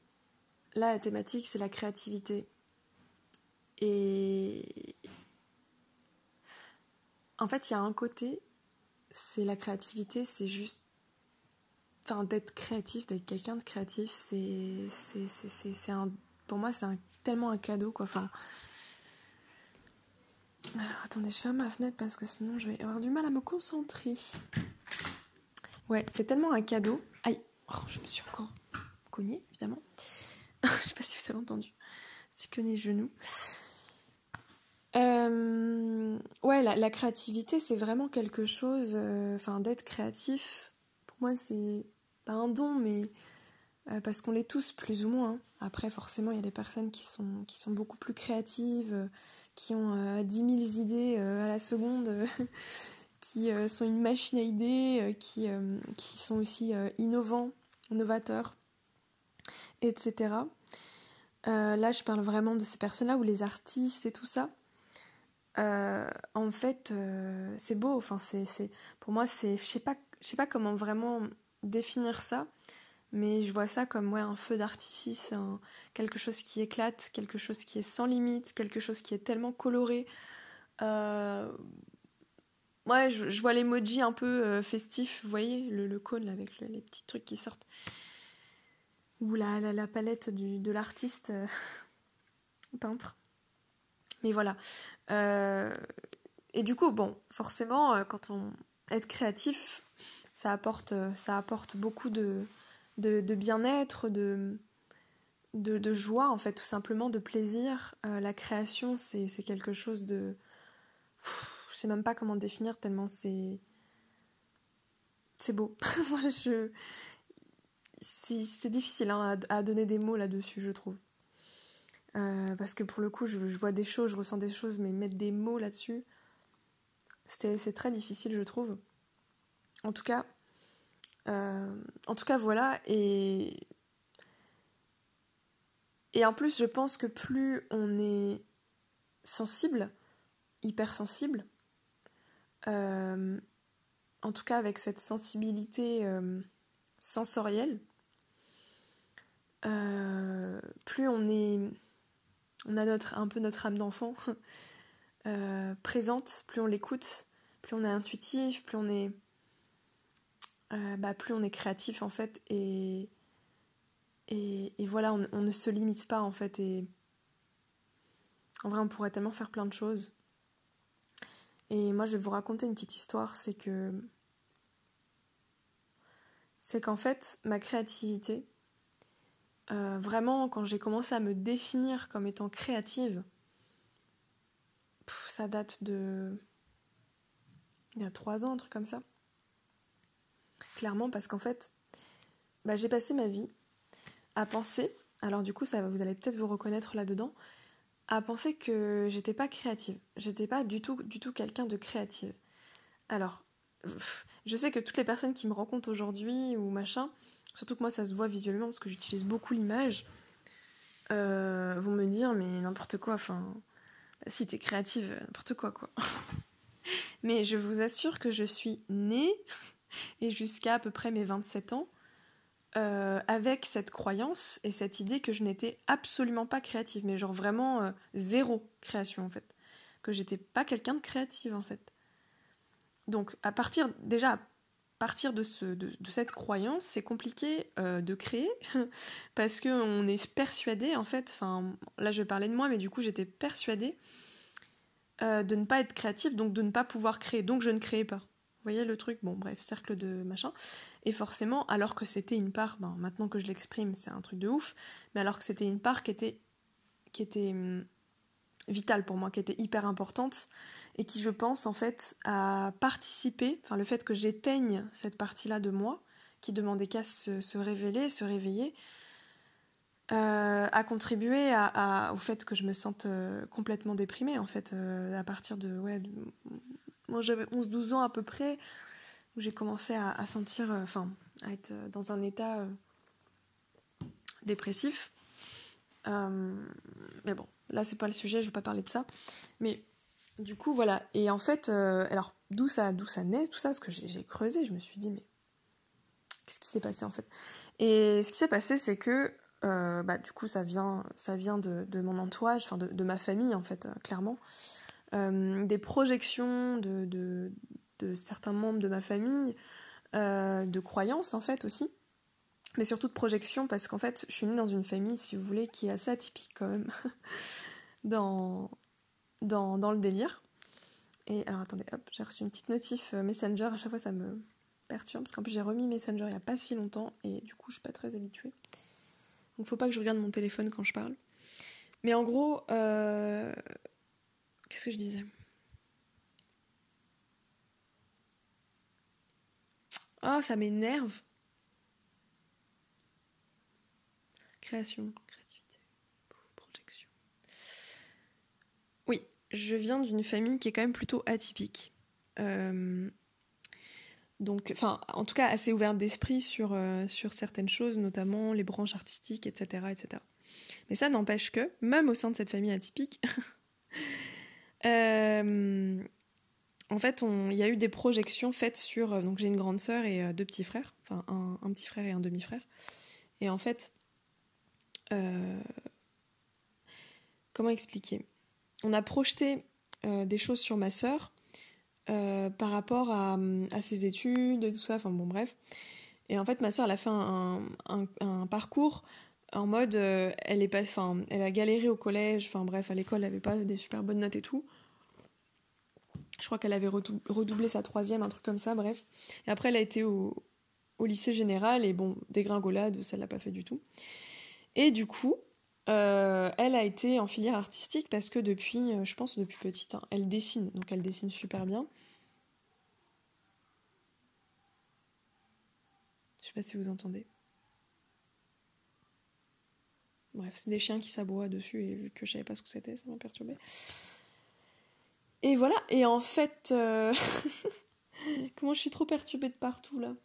Là, la thématique, c'est la créativité. Et... En fait, il y a un côté, c'est la créativité, c'est juste... Enfin, d'être créatif, d'être quelqu'un de créatif, c'est... un... Pour moi, c'est tellement un cadeau, quoi. Enfin... Attendez, je ferme ma fenêtre parce que sinon je vais avoir du mal à me concentrer. Ouais, c'est tellement un cadeau. Aïe, oh, je me suis encore cognée, évidemment. je sais pas si vous avez entendu. Je suis cogné le genou. Euh, ouais, la, créativité, c'est vraiment quelque chose. Euh, enfin, d'être créatif, pour moi, c'est pas un don, mais euh, parce qu'on l'est tous plus ou moins. Après, forcément, il y a des personnes qui sont, qui sont beaucoup plus créatives qui ont euh, 10 000 idées euh, à la seconde, euh, qui euh, sont une machine à idées, qui, qui sont aussi innovants, novateurs, etc. là, je parle vraiment de ces personnes-là, ou les artistes et tout ça. en fait, c'est beau. Enfin, c'est, pour moi, c'est, je sais pas, je sais pas comment vraiment définir ça, mais je vois ça comme un feu d'artifice, quelque chose qui éclate, quelque chose qui est sans limite, quelque chose qui est tellement coloré. Euh, je, vois l'emoji un peu euh, festif, vous voyez, le, cône avec les petits trucs qui sortent. Ou la, palette de l'artiste euh, peintre. Mais voilà. et du coup, bon, forcément, quand on est créatif, ça apporte beaucoup de, de, bien-être, de, de, joie, en fait, tout simplement, de plaisir. Euh, la création, c'est quelque chose de... je sais même pas comment définir tellement c'est... C'est beau. voilà, je... C'est difficile hein, à, donner des mots là-dessus, je trouve. Euh, parce que pour le coup, je, vois des choses, je ressens des choses, mais mettre des mots là-dessus, c'est très difficile, je trouve. En tout cas, euh, en tout cas, voilà. Et, en plus, je pense que plus on est sensible, hypersensible, euh, en tout cas avec cette sensibilité euh, sensorielle, plus on est, on a un peu notre âme d'enfant présente, plus on l'écoute, plus on est intuitif, plus on est euh, bah, plus on est créatif en fait et, et, voilà, on, ne se limite pas en fait et en vrai on pourrait tellement faire plein de choses. Et moi je vais vous raconter une petite histoire, c'est que c'est qu'en fait ma créativité, euh, vraiment quand j'ai commencé à me définir comme étant créative, ça date de il y a trois ans, un truc comme ça. Clairement, parce qu'en fait, bah, j'ai passé ma vie à penser, alors du coup, ça, vous allez peut-être vous reconnaître là-dedans, à penser que j'étais pas créative. J'étais pas du tout, du tout quelqu'un de créative. Alors, je sais que toutes les personnes qui me rencontrent aujourd'hui ou machin, surtout que moi ça se voit visuellement parce que j'utilise beaucoup l'image, euh, vont me dire mais n'importe quoi, enfin, si t'es créative, n'importe quoi quoi. mais je vous assure que je suis née et jusqu'à à peu près mes 27 ans, euh, avec cette croyance et cette idée que je n'étais absolument pas créative, mais genre vraiment euh, zéro création en fait, que j'étais pas quelqu'un de créative en fait. Donc à partir déjà à partir de, ce, de, cette croyance, c'est compliqué euh, de créer parce qu'on est persuadé en fait, enfin là je parlais de moi, mais du coup j'étais persuadée de ne pas être créative, donc de ne pas pouvoir créer, donc je ne créais pas voyez le truc Bon, bref, cercle de machin. Et forcément, alors que c'était une part, ben, maintenant que je l'exprime, c'est un truc de ouf, mais alors que c'était une part qui était, qui hum, vitale pour moi, qui était hyper importante, et qui, je pense, en fait, a participé, enfin, le fait que j'éteigne cette partie-là de moi, qui demandait qu'à se, révéler, se réveiller, euh, a contribué à, au fait que je me sente euh, complètement déprimée, en fait, euh, à partir de, moi j'avais 11-12 ans à peu près, où j'ai commencé à, sentir, euh, enfin, à être euh, dans un état euh, dépressif. mais bon, là c'est pas le sujet, je vais pas parler de ça. Mais du coup, voilà. Et en fait, alors d'où ça, d'où ça naît, tout ça, parce que j'ai creusé, je me suis dit, mais qu'est-ce qui s'est passé en fait? Et ce qui s'est passé, c'est que bah, du coup, ça vient, ça vient de, mon entourage, enfin de, de, ma famille en fait, clairement. Euh, des projections de, de, certains membres de ma famille, euh, de croyances en fait aussi, mais surtout de projections parce qu'en fait je suis née dans une famille, si vous voulez, qui est assez atypique quand même dans, le délire. Et alors attendez, hop, j'ai reçu une petite notif euh, Messenger, à chaque fois ça me perturbe parce qu'en plus j'ai remis Messenger il n'y a pas si longtemps et du coup je suis pas très habituée. Donc faut pas que je regarde mon téléphone quand je parle. Mais en gros, Qu'est-ce que je disais Oh, ça m'énerve. Création, créativité, projection. Oui, je viens d'une famille qui est quand même plutôt atypique. Euh, donc, enfin, en tout cas, assez ouverte d'esprit sur, euh, sur certaines choses, notamment les branches artistiques, etc., etc. Mais ça n'empêche que, même au sein de cette famille atypique, Euh, en fait, il y a eu des projections faites sur. donc, j'ai une grande sœur et deux petits frères, enfin, un, petit frère et un demi-frère. Et en fait, comment expliquer? On a projeté des choses sur ma sœur par rapport à, ses études et tout ça, enfin bon, bref. Et en fait, ma sœur, elle a fait un, parcours en mode, elle est pas, elle a galéré au collège, enfin bref, à l'école, elle avait pas des super bonnes notes et tout. Je crois qu'elle avait redoublé sa troisième, un truc comme ça, bref. Et après, elle a été au, lycée général, et bon, dégringolade, ça l'a pas fait du tout. Et du coup, euh, elle a été en filière artistique parce que depuis, euh, je pense depuis petite, hein, elle dessine, donc elle dessine super bien. Je sais pas si vous entendez. Bref, c'est des chiens qui s'aboient dessus et vu que je savais pas ce que c'était, ça m'a perturbé. Et voilà, et en fait, euh, comment je suis trop perturbée de partout là.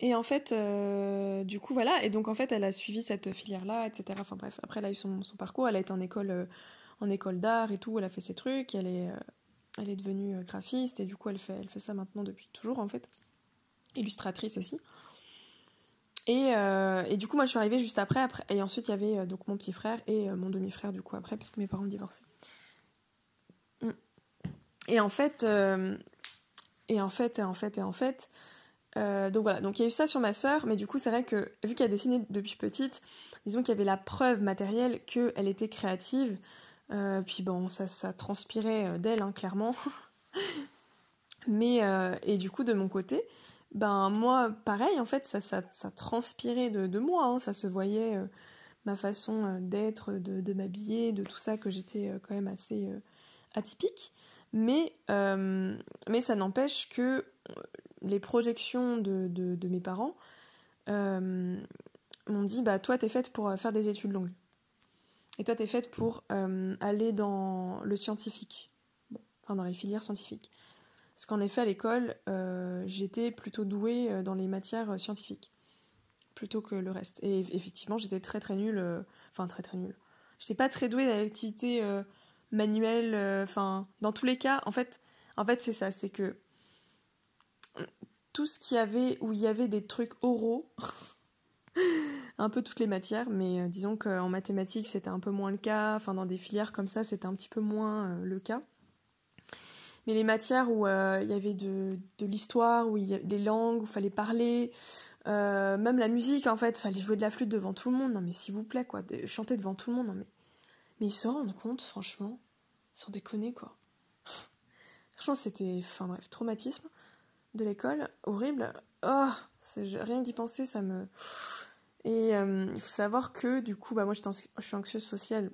Et en fait, euh, du coup, voilà, et donc en fait, elle a suivi cette filière-là, etc. Enfin bref, après, elle a eu son, parcours, elle a été en école, euh, en école d'art et tout, elle a fait ses trucs, elle est, elle est devenue graphiste, et du coup, elle fait, elle fait ça maintenant depuis toujours, en fait. Illustratrice aussi. Euh, et, du coup, moi, je suis arrivée juste après, et ensuite, il y avait euh, donc mon petit frère et euh, mon demi-frère, du coup, après, parce que mes parents divorcé. Mm. Et en fait, et en fait, et en fait, et en fait, donc voilà, donc il y a eu ça sur ma sœur, mais du coup, c'est vrai que, vu qu'elle a dessiné depuis petite, disons qu'il y avait la preuve matérielle qu'elle était créative, puis bon, ça, ça transpirait d'elle, hein, clairement. mais, et du coup, de mon côté, ben moi, pareil, en fait, ça, transpirait de, moi, hein. ça se voyait, euh, ma façon euh, d'être, de, m'habiller, de tout ça, que j'étais euh, quand même assez atypique. Mais, mais ça n'empêche que les projections de mes parents m'ont dit, bah toi, t'es faite pour faire des études longues. Et toi, t'es faite pour aller dans le scientifique, enfin dans les filières scientifiques. Parce qu'en effet, à l'école, euh, j'étais plutôt douée euh, dans les matières euh, scientifiques, plutôt que le reste. Et effectivement, j'étais très très nulle, enfin très très nulle. J'étais pas très douée dans l'activité manuelle, enfin, dans tous les cas, en fait, en fait c'est ça, c'est que tout ce qu'il y avait, où il y avait des trucs oraux, un peu toutes les matières, mais disons qu'en mathématiques c'était un peu moins le cas, enfin dans des filières comme ça c'était un petit peu moins le cas. Mais les matières où euh, il y avait de, de l'histoire, où il y a des langues, où il fallait parler, euh, même la musique en fait, fallait jouer de la flûte devant tout le monde. Non mais s'il vous plaît quoi, chanter devant tout le monde. Non mais, mais ils se rendent compte franchement, sans déconner quoi. Franchement c'était, enfin bref, traumatisme de l'école, horrible. Oh, rien d'y penser, ça me. Et euh, il faut savoir que du coup, bah moi je suis anxieuse sociale.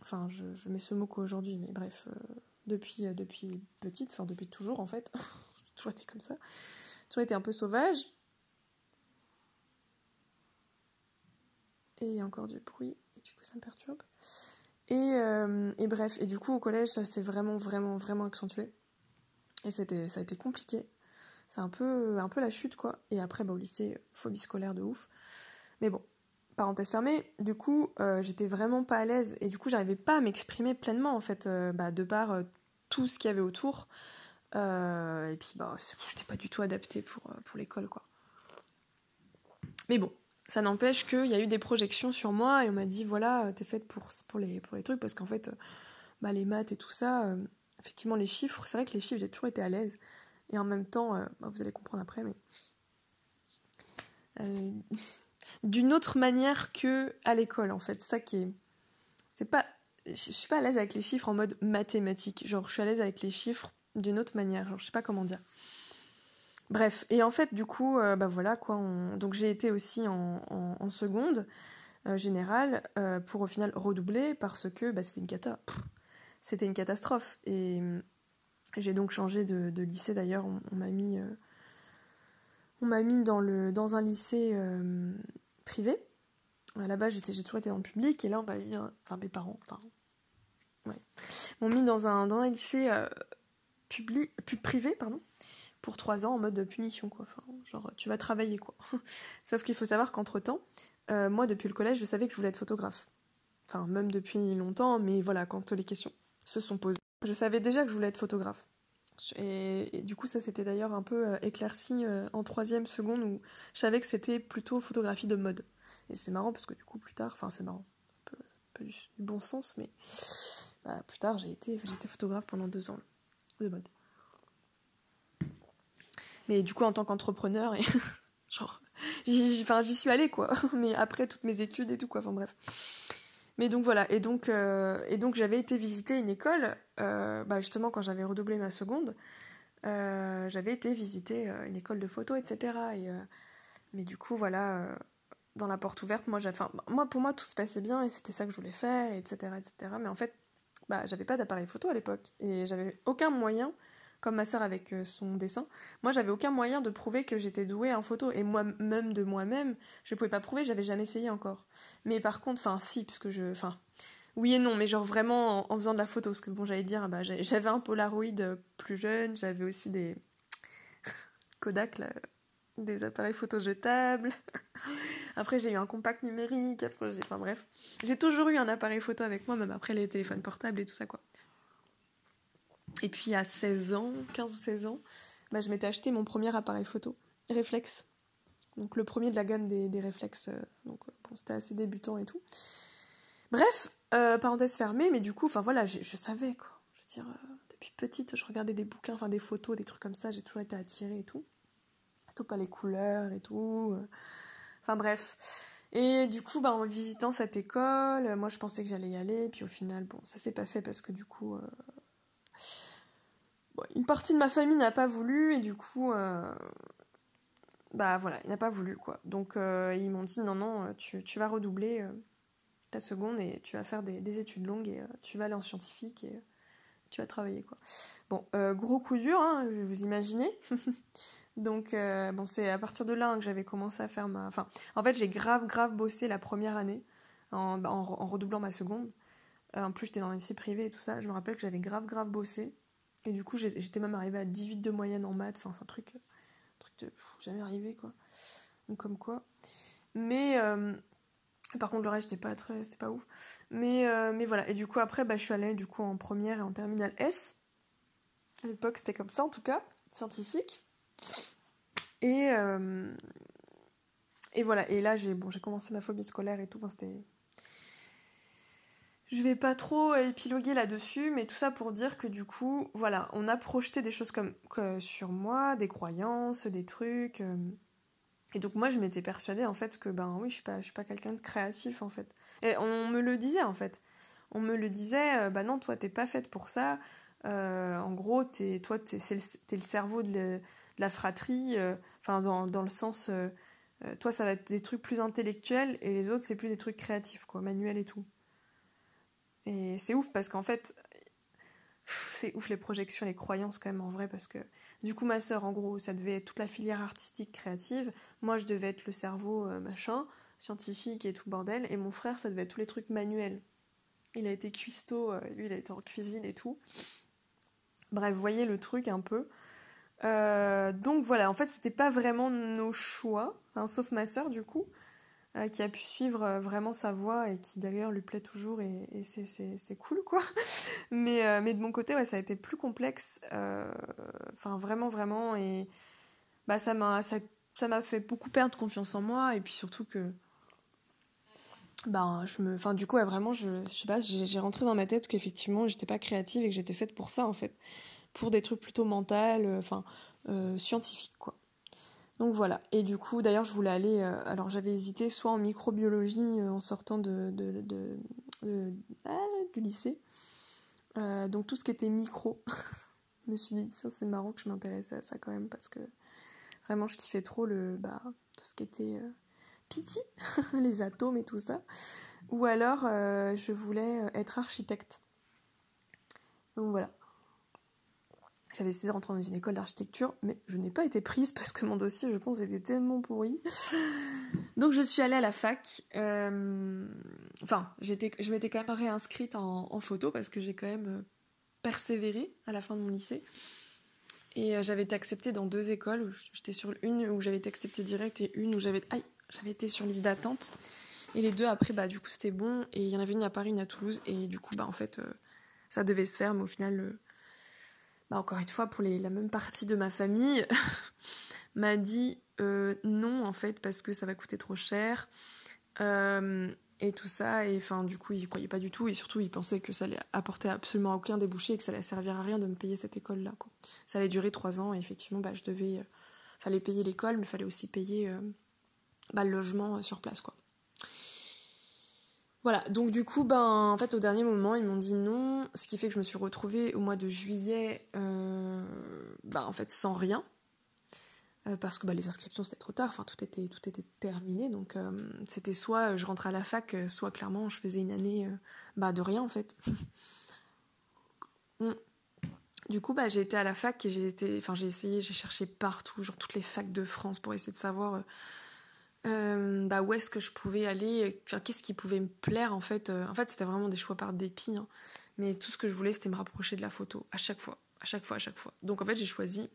Enfin, je, mets ce mot qu'aujourd'hui, mais bref, euh, depuis petite, enfin depuis toujours en fait. J'ai toujours été comme ça. J'ai toujours été un peu sauvage. Et encore du bruit, et du coup ça me perturbe. Et, euh, et bref, et du coup au collège ça s'est vraiment, vraiment, vraiment accentué. Et c'était, ça a été compliqué. C'est un peu, un peu la chute quoi. Et après bah, au lycée, phobie scolaire de ouf. Mais bon, parenthèse fermée, du coup, euh, j'étais vraiment pas à l'aise et du coup, j'arrivais pas à m'exprimer pleinement en fait, euh, bah, de par euh, tout ce qu'il y avait autour. et puis, bah, j'étais pas du tout adaptée pour, pour l'école quoi. Mais bon, ça n'empêche qu'il y a eu des projections sur moi et on m'a dit voilà, t'es faite pour, pour, les, pour les trucs parce qu'en fait, bah, les maths et tout ça, effectivement, les chiffres, c'est vrai que les chiffres, j'ai toujours été à l'aise et en même temps, bah, vous allez comprendre après, mais d'une autre manière que à l'école en fait. Ça qui est c'est pas je suis pas à l'aise avec les chiffres en mode mathématique. Genre je suis à l'aise avec les chiffres d'une autre manière. Genre je sais pas comment dire. Bref, et en fait du coup euh, bah voilà quoi. Donc j'ai été aussi en, en, seconde euh, générale euh, pour au final redoubler parce que bah, c'était une cata. C'était une catastrophe et j'ai donc changé de, de lycée d'ailleurs. On m'a mis on m'a mis dans, le, dans un lycée privé. À la base, j'ai toujours été dans le public et là, on m'a mis, enfin mes parents, ouais, m'ont mis dans un, dans un lycée euh, public, privé, pardon, pour trois ans en mode punition, quoi. Enfin, genre, tu vas travailler, quoi. Sauf qu'il faut savoir qu'entre temps, euh, moi, depuis le collège, je savais que je voulais être photographe. Enfin, même depuis longtemps, mais voilà, quand les questions se sont posées. Je savais déjà que je voulais être photographe. Et, du coup, ça s'était d'ailleurs un peu euh, éclairci euh, en troisième seconde où je savais que c'était plutôt photographie de mode. Et c'est marrant parce que du coup, plus tard, enfin, c'est marrant, pas du, bon sens, mais bah, plus tard, j'ai été, été photographe pendant deux ans de mode. Mais du coup, en tant qu'entrepreneur, et genre, j'y suis allée quoi. Mais après toutes mes études et tout quoi. Enfin bref. Mais donc voilà, et donc, euh, donc j'avais été visiter une école, euh, bah justement quand j'avais redoublé ma seconde, euh, j'avais été visiter une école de photo, etc. Et, mais du coup, voilà, dans la porte ouverte, moi, moi, pour moi, tout se passait bien et c'était ça que je voulais faire, etc. etc. Mais en fait, bah, j'avais pas d'appareil photo à l'époque et j'avais aucun moyen comme ma sœur avec euh, son dessin. Moi, j'avais aucun moyen de prouver que j'étais douée en photo. Et moi-même de moi-même, je pouvais pas prouver, j'avais jamais essayé encore. Mais par contre, enfin, si, puisque je. Enfin, oui et non, mais genre vraiment en, faisant de la photo. Parce que bon, j'allais dire, bah, j'avais un Polaroid euh, plus jeune, j'avais aussi des. Kodak, là, des appareils photo jetables. après, j'ai eu un compact numérique. Après, enfin bref. J'ai toujours eu un appareil photo avec moi, même après les téléphones portables et tout ça, quoi. Et puis à 16 ans, 15 ou 16 ans, bah, je m'étais acheté mon premier appareil photo, réflexe. Donc le premier de la gamme des, réflexes. Euh, donc euh, bon, c'était assez débutant et tout. Bref, euh, parenthèse fermée, mais du coup, enfin voilà, je, savais quoi. Je veux dire, depuis petite, je regardais des bouquins, enfin des photos, des trucs comme ça, j'ai toujours été attirée et tout. Surtout pas les couleurs et tout. Enfin bref. Et du coup, bah, en visitant cette école, moi je pensais que j'allais y aller, puis au final, bon, ça s'est pas fait parce que du coup, une partie de ma famille n'a pas voulu et du coup, euh, bah voilà, il n'a pas voulu quoi. Donc euh, ils m'ont dit non, non, tu, vas redoubler euh, ta seconde et tu vas faire des, études longues et tu vas aller en scientifique et tu vas travailler quoi. Bon, gros coup dur, hein, vous imaginez. Donc bon, c'est à partir de là que j'avais commencé à faire ma. Enfin, en fait, j'ai grave, grave bossé la première année en, bah, en, redoublant ma seconde. En plus, j'étais dans un lycée privé et tout ça. Je me rappelle que j'avais grave, grave bossé. Et du coup, j'étais même arrivée à 18 de moyenne en maths. Enfin, c'est un truc, un truc de jamais arrivé, quoi. Donc, comme quoi. Mais, euh, par contre, le reste, c'était pas très, c'était pas ouf. Mais, euh, mais voilà. Et du coup, après, bah, je suis allée, du coup, en première et en terminale S. À l'époque, c'était comme ça, en tout cas, scientifique. Et, euh, et voilà. Et là, j'ai, bon, commencé ma phobie scolaire et tout. Enfin, c'était je vais pas trop épiloguer là-dessus, mais tout ça pour dire que du coup, voilà, on a projeté des choses comme, sur moi, des croyances, des trucs. Euh. et donc moi, je m'étais persuadée en fait que ben oui, je suis pas, je suis pas quelqu'un de créatif en fait. Et on me le disait en fait. On me le disait, euh, bah non, toi t'es pas faite pour ça. Euh, en gros, toi t'es le, le cerveau de, la fratrie. Enfin, dans, dans, le sens, toi ça va être des trucs plus intellectuels et les autres c'est plus des trucs créatifs quoi, manuels et tout. Et c'est ouf parce qu'en fait, c'est ouf les projections, les croyances quand même en vrai parce que du coup ma sœur en gros ça devait être toute la filière artistique créative, moi je devais être le cerveau euh, machin, scientifique et tout bordel, et mon frère ça devait être tous les trucs manuels. Il a été cuistot, euh, lui il a été en cuisine et tout. Bref, voyez le truc un peu. Euh, donc voilà, en fait c'était pas vraiment nos choix, sauf ma sœur du coup. Euh, qui a pu suivre euh, vraiment sa voix et qui d'ailleurs lui plaît toujours et, c'est cool quoi. mais, euh, mais de mon côté, ouais, ça a été plus complexe. Enfin, vraiment, vraiment. Et bah, ça m'a ça, m'a fait beaucoup perdre confiance en moi et puis surtout que. Ben, je me, enfin, du coup, vraiment, je, sais pas, j'ai rentré dans ma tête qu'effectivement, j'étais pas créative et que j'étais faite pour ça, en fait. Pour des trucs plutôt mentaux, enfin, scientifiques, quoi. Donc voilà. Et du coup, d'ailleurs, je voulais aller. Euh, alors, j'avais hésité soit en microbiologie euh, en sortant de, ah, du lycée. Euh, donc, tout ce qui était micro. je me suis dit, ça, c'est marrant que je m'intéressais à ça quand même parce que vraiment, je kiffais trop le, bah, tout ce qui était piti, les atomes et tout ça. Ou alors, je voulais être architecte. Donc voilà. J'avais essayé de rentrer dans une école d'architecture, mais je n'ai pas été prise parce que mon dossier, je pense, était tellement pourri. Donc je suis allée à la fac. Euh, enfin, je m'étais quand même réinscrite en, photo parce que j'ai quand même euh, persévéré à la fin de mon lycée. Et euh, j'avais été acceptée dans deux écoles. J'étais sur une où j'avais été acceptée direct et une où j'avais j'avais été sur liste d'attente. Et les deux après, bah du coup c'était bon. Et il y en avait une à Paris, une à Toulouse. Et du coup, bah en fait, ça devait se faire, mais au final, bah, encore une fois, pour la même partie de ma famille, m'a dit non en fait parce que ça va coûter trop cher. Euh, et tout ça. Et enfin, du coup, il croyait pas du tout. Et surtout, il pensait que ça allait apporter absolument aucun débouché et que ça allait servir à rien de me payer cette école-là. Quoi. Ça allait durer trois ans. Et effectivement, bah, je devais. Euh, fallait payer l'école, mais il fallait aussi payer euh, bah, le logement euh, sur place. quoi. Voilà, donc du coup, ben, en fait, au dernier moment, ils m'ont dit non, ce qui fait que je me suis retrouvée au mois de juillet, ben, en fait, sans rien. Euh, parce que bah, les inscriptions c'était trop tard, enfin tout était, tout était terminé, donc euh, c'était soit je rentrais à la fac, euh, soit clairement je faisais une année bah, de rien en fait. Mm. Du coup bah, j'ai été à la fac et j'ai été, j'ai essayé, j'ai cherché partout, genre toutes les facs de France pour essayer de savoir bah, où est-ce que je pouvais aller, qu'est-ce qui pouvait me plaire en fait. en fait c'était vraiment des choix par dépit, hein. mais tout ce que je voulais c'était me rapprocher de la photo à chaque fois, à chaque fois, à chaque fois. Donc en fait j'ai choisi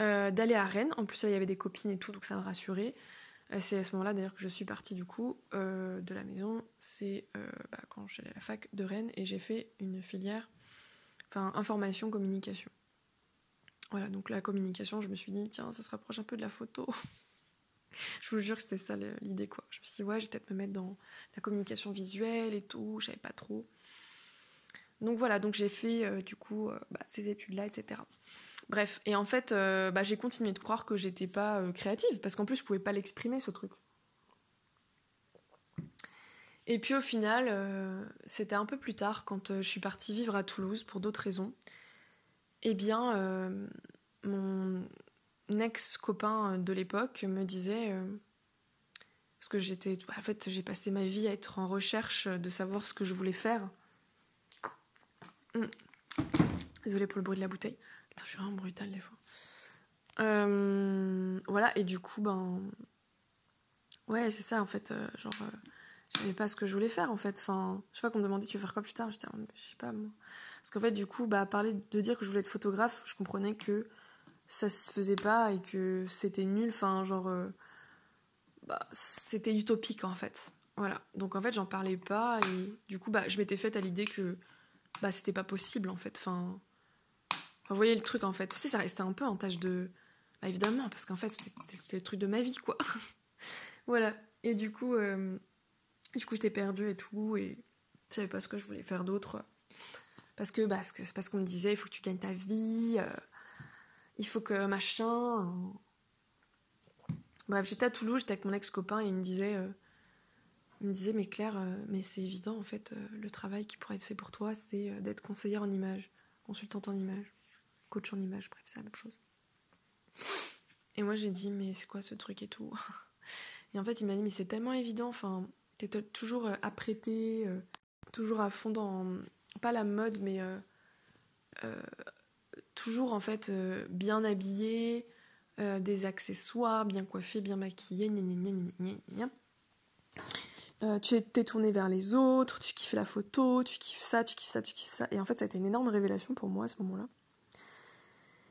euh, d'aller à Rennes. En plus, il y avait des copines et tout, donc ça me rassurait. Euh, c'est à ce moment-là d'ailleurs que je suis partie du coup euh, de la maison. C'est bah, quand je suis allée à la fac de Rennes et j'ai fait une filière, enfin information communication. Voilà, donc la communication, je me suis dit tiens, ça se rapproche un peu de la photo. je vous jure que c'était ça l'idée quoi. Je me suis dit ouais, je vais peut-être me mettre dans la communication visuelle et tout. Je savais pas trop. Donc voilà, donc j'ai fait du coup bah, ces études-là, etc. Bref, et en fait, euh, bah, j'ai continué de croire que j'étais pas euh, créative, parce qu'en plus, je pouvais pas l'exprimer, ce truc. Et puis au final, euh, c'était un peu plus tard, quand je suis partie vivre à Toulouse pour d'autres raisons. Eh bien, mon ex-copain de l'époque me disait. parce que j'étais. En fait, j'ai passé ma vie à être en recherche de savoir ce que je voulais faire. Hum. Désolée pour le bruit de la bouteille je suis vraiment brutale des fois. Euh, voilà, et du coup, ben. Ouais, c'est ça en fait. Euh, genre, euh, je savais pas ce que je voulais faire en fait. Enfin, je sais pas qu'on me demandait tu veux faire quoi plus tard? J'étais, je sais pas moi. Parce qu'en fait, du coup, bah, parler de dire que je voulais être photographe, je comprenais que ça se faisait pas et que c'était nul. Enfin, genre. bah, c'était utopique en fait. Voilà. Donc en fait, j'en parlais pas et du coup, bah, je m'étais faite à l'idée que bah, c'était pas possible en fait. Enfin vous voyez le truc en fait. Si ça restait un peu en tâche de. Bah, évidemment, parce qu'en fait, c'est le truc de ma vie, quoi. voilà. Et du coup, euh, du coup, j'étais perdue et tout, et je savais pas ce que je voulais faire d'autre. Parce que, bah, parce qu'on me disait, il faut que tu gagnes ta vie, euh, il faut que machin. Bref, j'étais à Toulouse, j'étais avec mon ex-copain, et il me disait. Euh, me disait, mais Claire, mais c'est évident, en fait, le travail qui pourrait être fait pour toi, c'est d'être conseillère en image, consultante en image coach en image, bref, c'est la même chose. Et moi j'ai dit, mais c'est quoi ce truc et tout? Et en fait, il m'a dit, mais c'est tellement évident, enfin, t'es toujours euh, apprêté, euh, toujours à fond dans, pas la mode, mais euh, toujours en fait bien habillé, des accessoires, bien coiffé, bien maquillé, tu t'es tourné vers les autres, tu kiffes la photo, tu kiffes ça, tu kiffes ça, tu kiffes ça. Et en fait, ça a été une énorme révélation pour moi à ce moment-là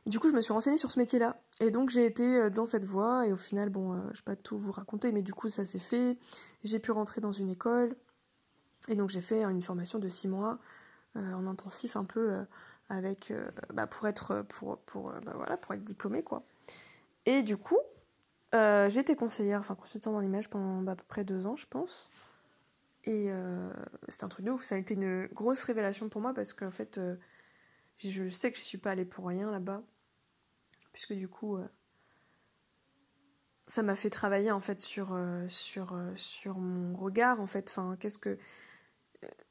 du coup, je me suis renseignée sur ce métier-là. Et donc, j'ai été euh, dans cette voie. Et au final, bon, euh, je vais pas tout vous raconter, mais du coup, ça s'est fait. J'ai pu rentrer dans une école. Et donc, j'ai fait une formation de six mois euh, en intensif, un peu avec, bah, pour être, pour, pour, bah, voilà, pour être diplômée, quoi. Et du coup, j'ai été conseillère, enfin consultante dans l'image pendant bah, à peu près deux ans, je pense. Et c'est un truc de ouf. Ça a été une grosse révélation pour moi parce qu'en fait, je sais que je suis pas allée pour rien là-bas puisque du coup euh, ça m'a fait travailler en fait sur euh, sur euh, sur mon regard en fait enfin qu'est-ce que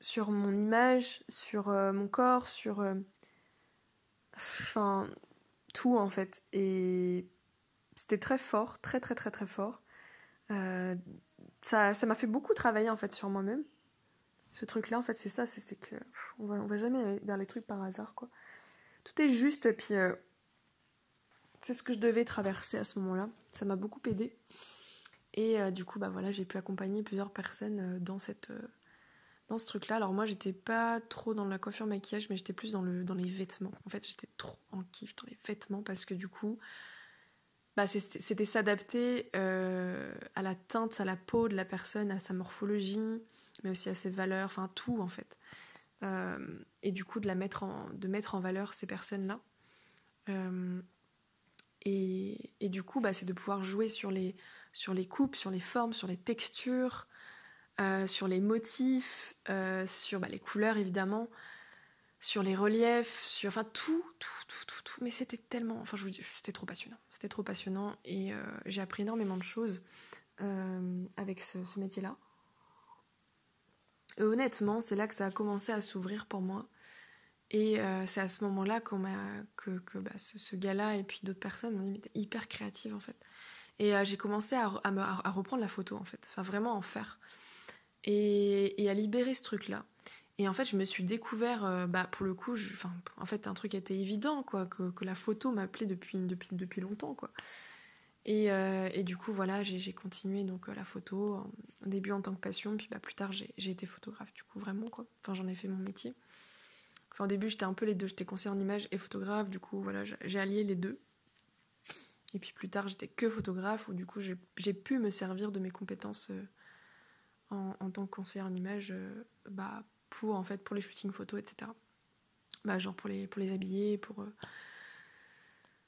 sur mon image sur mon corps sur enfin tout en fait et c'était très fort très très très très fort ça ça m'a fait beaucoup travailler en fait sur moi-même ce truc là en fait c'est ça c'est que on va va jamais aller vers les trucs par hasard quoi tout est juste puis c'est ce que je devais traverser à ce moment-là. Ça m'a beaucoup aidé. Et euh, du coup, bah voilà, j'ai pu accompagner plusieurs personnes euh, dans cette euh, dans ce truc-là. Alors moi, j'étais pas trop dans la coiffure maquillage, mais j'étais plus dans le dans les vêtements. En fait, j'étais trop en kiff dans les vêtements parce que du coup, bah, c'était s'adapter euh, à la teinte, à la peau de la personne, à sa morphologie, mais aussi à ses valeurs, enfin tout en fait. Euh, et du coup de la mettre en, de mettre en valeur ces personnes-là. Euh, et, et, du coup, bah, c'est de pouvoir jouer sur les, sur les coupes, sur les formes, sur les textures, sur les motifs, sur bah, les couleurs évidemment, sur les reliefs, sur enfin tout, tout, tout, tout, tout. Mais c'était tellement, enfin je vous dis, c'était trop passionnant, c'était trop passionnant et euh, j'ai appris énormément de choses euh, avec ce, métier-là. Et honnêtement, c'est là que ça a commencé à s'ouvrir pour moi. Et euh, c'est à ce moment-là que, que bah, ce, gars-là et puis d'autres personnes m'ont dit hyper créative en fait. Et j'ai commencé à, à, reprendre la photo en fait, enfin vraiment en faire et, à libérer ce truc-là. Et en fait, je me suis découvert, euh, bah, pour le coup, enfin, en fait, un truc était évident, quoi, que, la photo m'appelait depuis, depuis, depuis longtemps, quoi. Et, euh, et du coup, voilà, j'ai continué donc euh, la photo, au début en tant que passion, puis bah, plus tard, j'ai été photographe, du coup, vraiment, quoi. Enfin, j'en ai fait mon métier. Enfin, au début, j'étais un peu les deux, j'étais conseiller en image et photographe, du coup, voilà, j'ai allié les deux. Et puis plus tard, j'étais que photographe, où du coup, j'ai pu me servir de mes compétences en, tant que conseiller en image, bah, pour en fait pour les shootings photos, etc. Bah, genre pour les, pour les habiller, pour. Euh,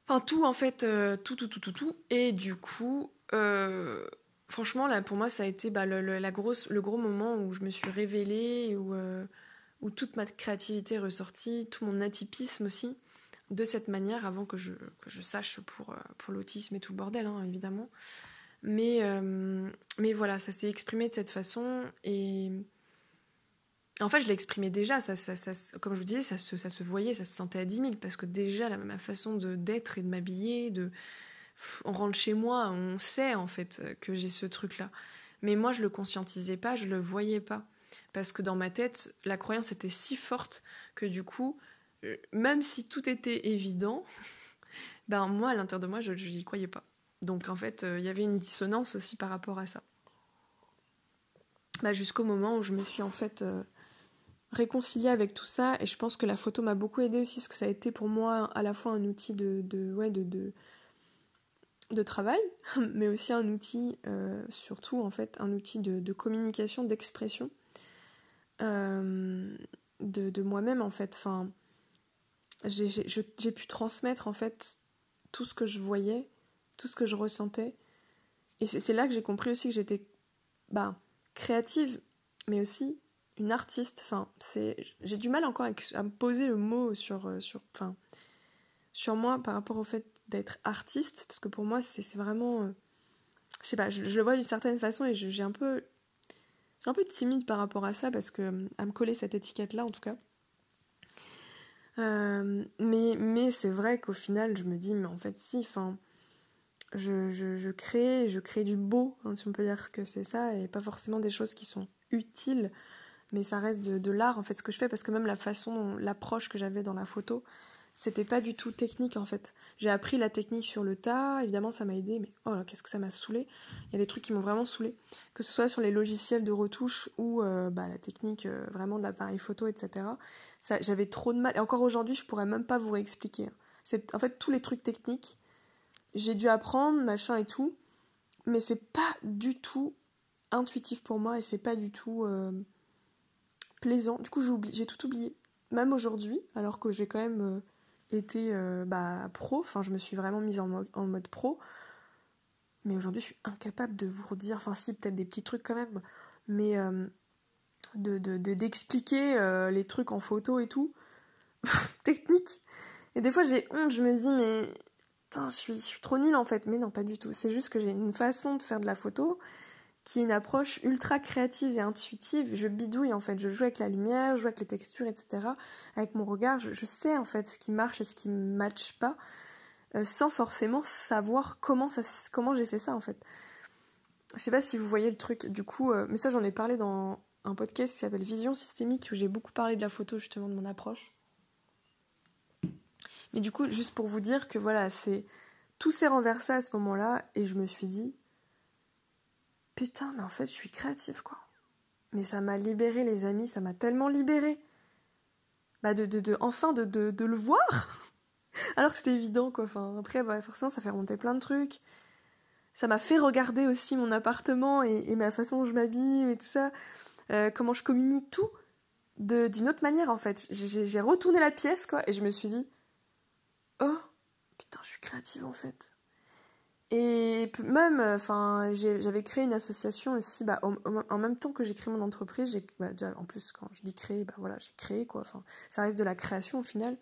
enfin, tout en fait, euh, tout, tout, tout, tout, tout. Et du coup, euh, franchement, là pour moi, ça a été bah, le, la grosse, le gros moment où je me suis révélée, où, où toute ma créativité est ressortie, tout mon atypisme aussi, de cette manière, avant que je, que je sache pour, pour l'autisme et tout le bordel, hein, évidemment. Mais, mais voilà, ça s'est exprimé de cette façon et en fait, je l'ai exprimé déjà, ça, ça, comme je vous disais, ça se, ça se voyait, ça se sentait à 10 000, parce que déjà, la, ma façon d'être et de m'habiller, de, on rentre chez moi, on sait en fait que j'ai ce truc-là. Mais moi, je le conscientisais pas, je le voyais pas. Parce que dans ma tête, la croyance était si forte que du coup, euh, même si tout était évident, ben moi, à l'intérieur de moi, je n'y croyais pas. Donc en fait, euh, il y avait une dissonance aussi par rapport à ça. Bah, jusqu'au moment où je me suis en fait euh, réconcilier avec tout ça et je pense que la photo m'a beaucoup aidé aussi parce que ça a été pour moi à la fois un outil de, travail mais aussi un outil euh, surtout en fait un outil de, communication d'expression de, moi-même en fait j'ai pu transmettre en fait tout ce que je voyais tout ce que je ressentais et c'est là que j'ai compris aussi que j'étais bah, créative mais aussi une artiste. Enfin, j'ai du mal encore à, me poser le mot sur, euh, sur, enfin, sur moi par rapport au fait d'être artiste, parce que pour moi, c'est, vraiment, euh, je sais pas, je, le vois d'une certaine façon et j'ai un peu, un peu timide par rapport à ça parce que à me coller cette étiquette-là, en tout cas. Euh, mais mais c'est vrai qu'au final, je me dis, mais en fait, si, enfin. Je, je, crée, je crée du beau, hein, si on peut dire que c'est ça, et pas forcément des choses qui sont utiles mais ça reste de, l'art en fait ce que je fais parce que même la façon, l'approche que j'avais dans la photo, c'était pas du tout technique en fait. J'ai appris la technique sur le tas, évidemment ça m'a aidé, mais oh qu'est-ce que ça m'a saoulé. Il y a des trucs qui m'ont vraiment saoulé, que ce soit sur les logiciels de retouche ou euh, bah, la technique euh, vraiment de l'appareil photo, etc. J'avais trop de mal, et encore aujourd'hui je pourrais même pas vous réexpliquer. Hein. C'est en fait tous les trucs techniques, j'ai dû apprendre, machin et tout, mais c'est pas du tout intuitif pour moi et c'est pas du tout. Euh, plaisant. Du coup, j'ai tout oublié. Même aujourd'hui, alors que j'ai quand même euh, été euh, bah, pro, enfin, je me suis vraiment mise en mode, pro. Mais aujourd'hui, je suis incapable de vous redire, enfin, si, peut-être des petits trucs quand même, mais euh, de, d'expliquer les trucs en photo et tout. Technique. Et des fois, j'ai honte, je me dis, mais. Putain, je suis, trop nulle en fait. Mais non, pas du tout. C'est juste que j'ai une façon de faire de la photo qui est une approche ultra créative et intuitive. Je bidouille en fait, je joue avec la lumière, je joue avec les textures, etc. Avec mon regard, je, sais en fait ce qui marche et ce qui ne matche pas, euh, sans forcément savoir comment, comment j'ai fait ça en fait. Je sais pas si vous voyez le truc, du coup, euh, mais ça j'en ai parlé dans un podcast qui s'appelle Vision systémique où j'ai beaucoup parlé de la photo justement de mon approche. Mais du coup, juste pour vous dire que voilà, tout s'est renversé à ce moment-là et je me suis dit putain, mais en fait, je suis créative, quoi. Mais ça m'a libéré, les amis, ça m'a tellement libéré. Bah, de, de, de enfin, de, de, de le voir. Alors que c'était évident, quoi. Enfin, après, bah, forcément, ça fait remonter plein de trucs. Ça m'a fait regarder aussi mon appartement et, ma façon dont je m'habille et tout ça. Euh, comment je communique tout d'une autre manière, en fait. J'ai retourné la pièce, quoi, et je me suis dit, oh, putain, je suis créative, en fait. Et même, enfin, j'avais créé une association aussi, bah, en, même temps que j'ai créé mon entreprise, j'ai, bah, en plus, quand je dis créer, bah voilà, j'ai créé, quoi. Ça reste de la création au final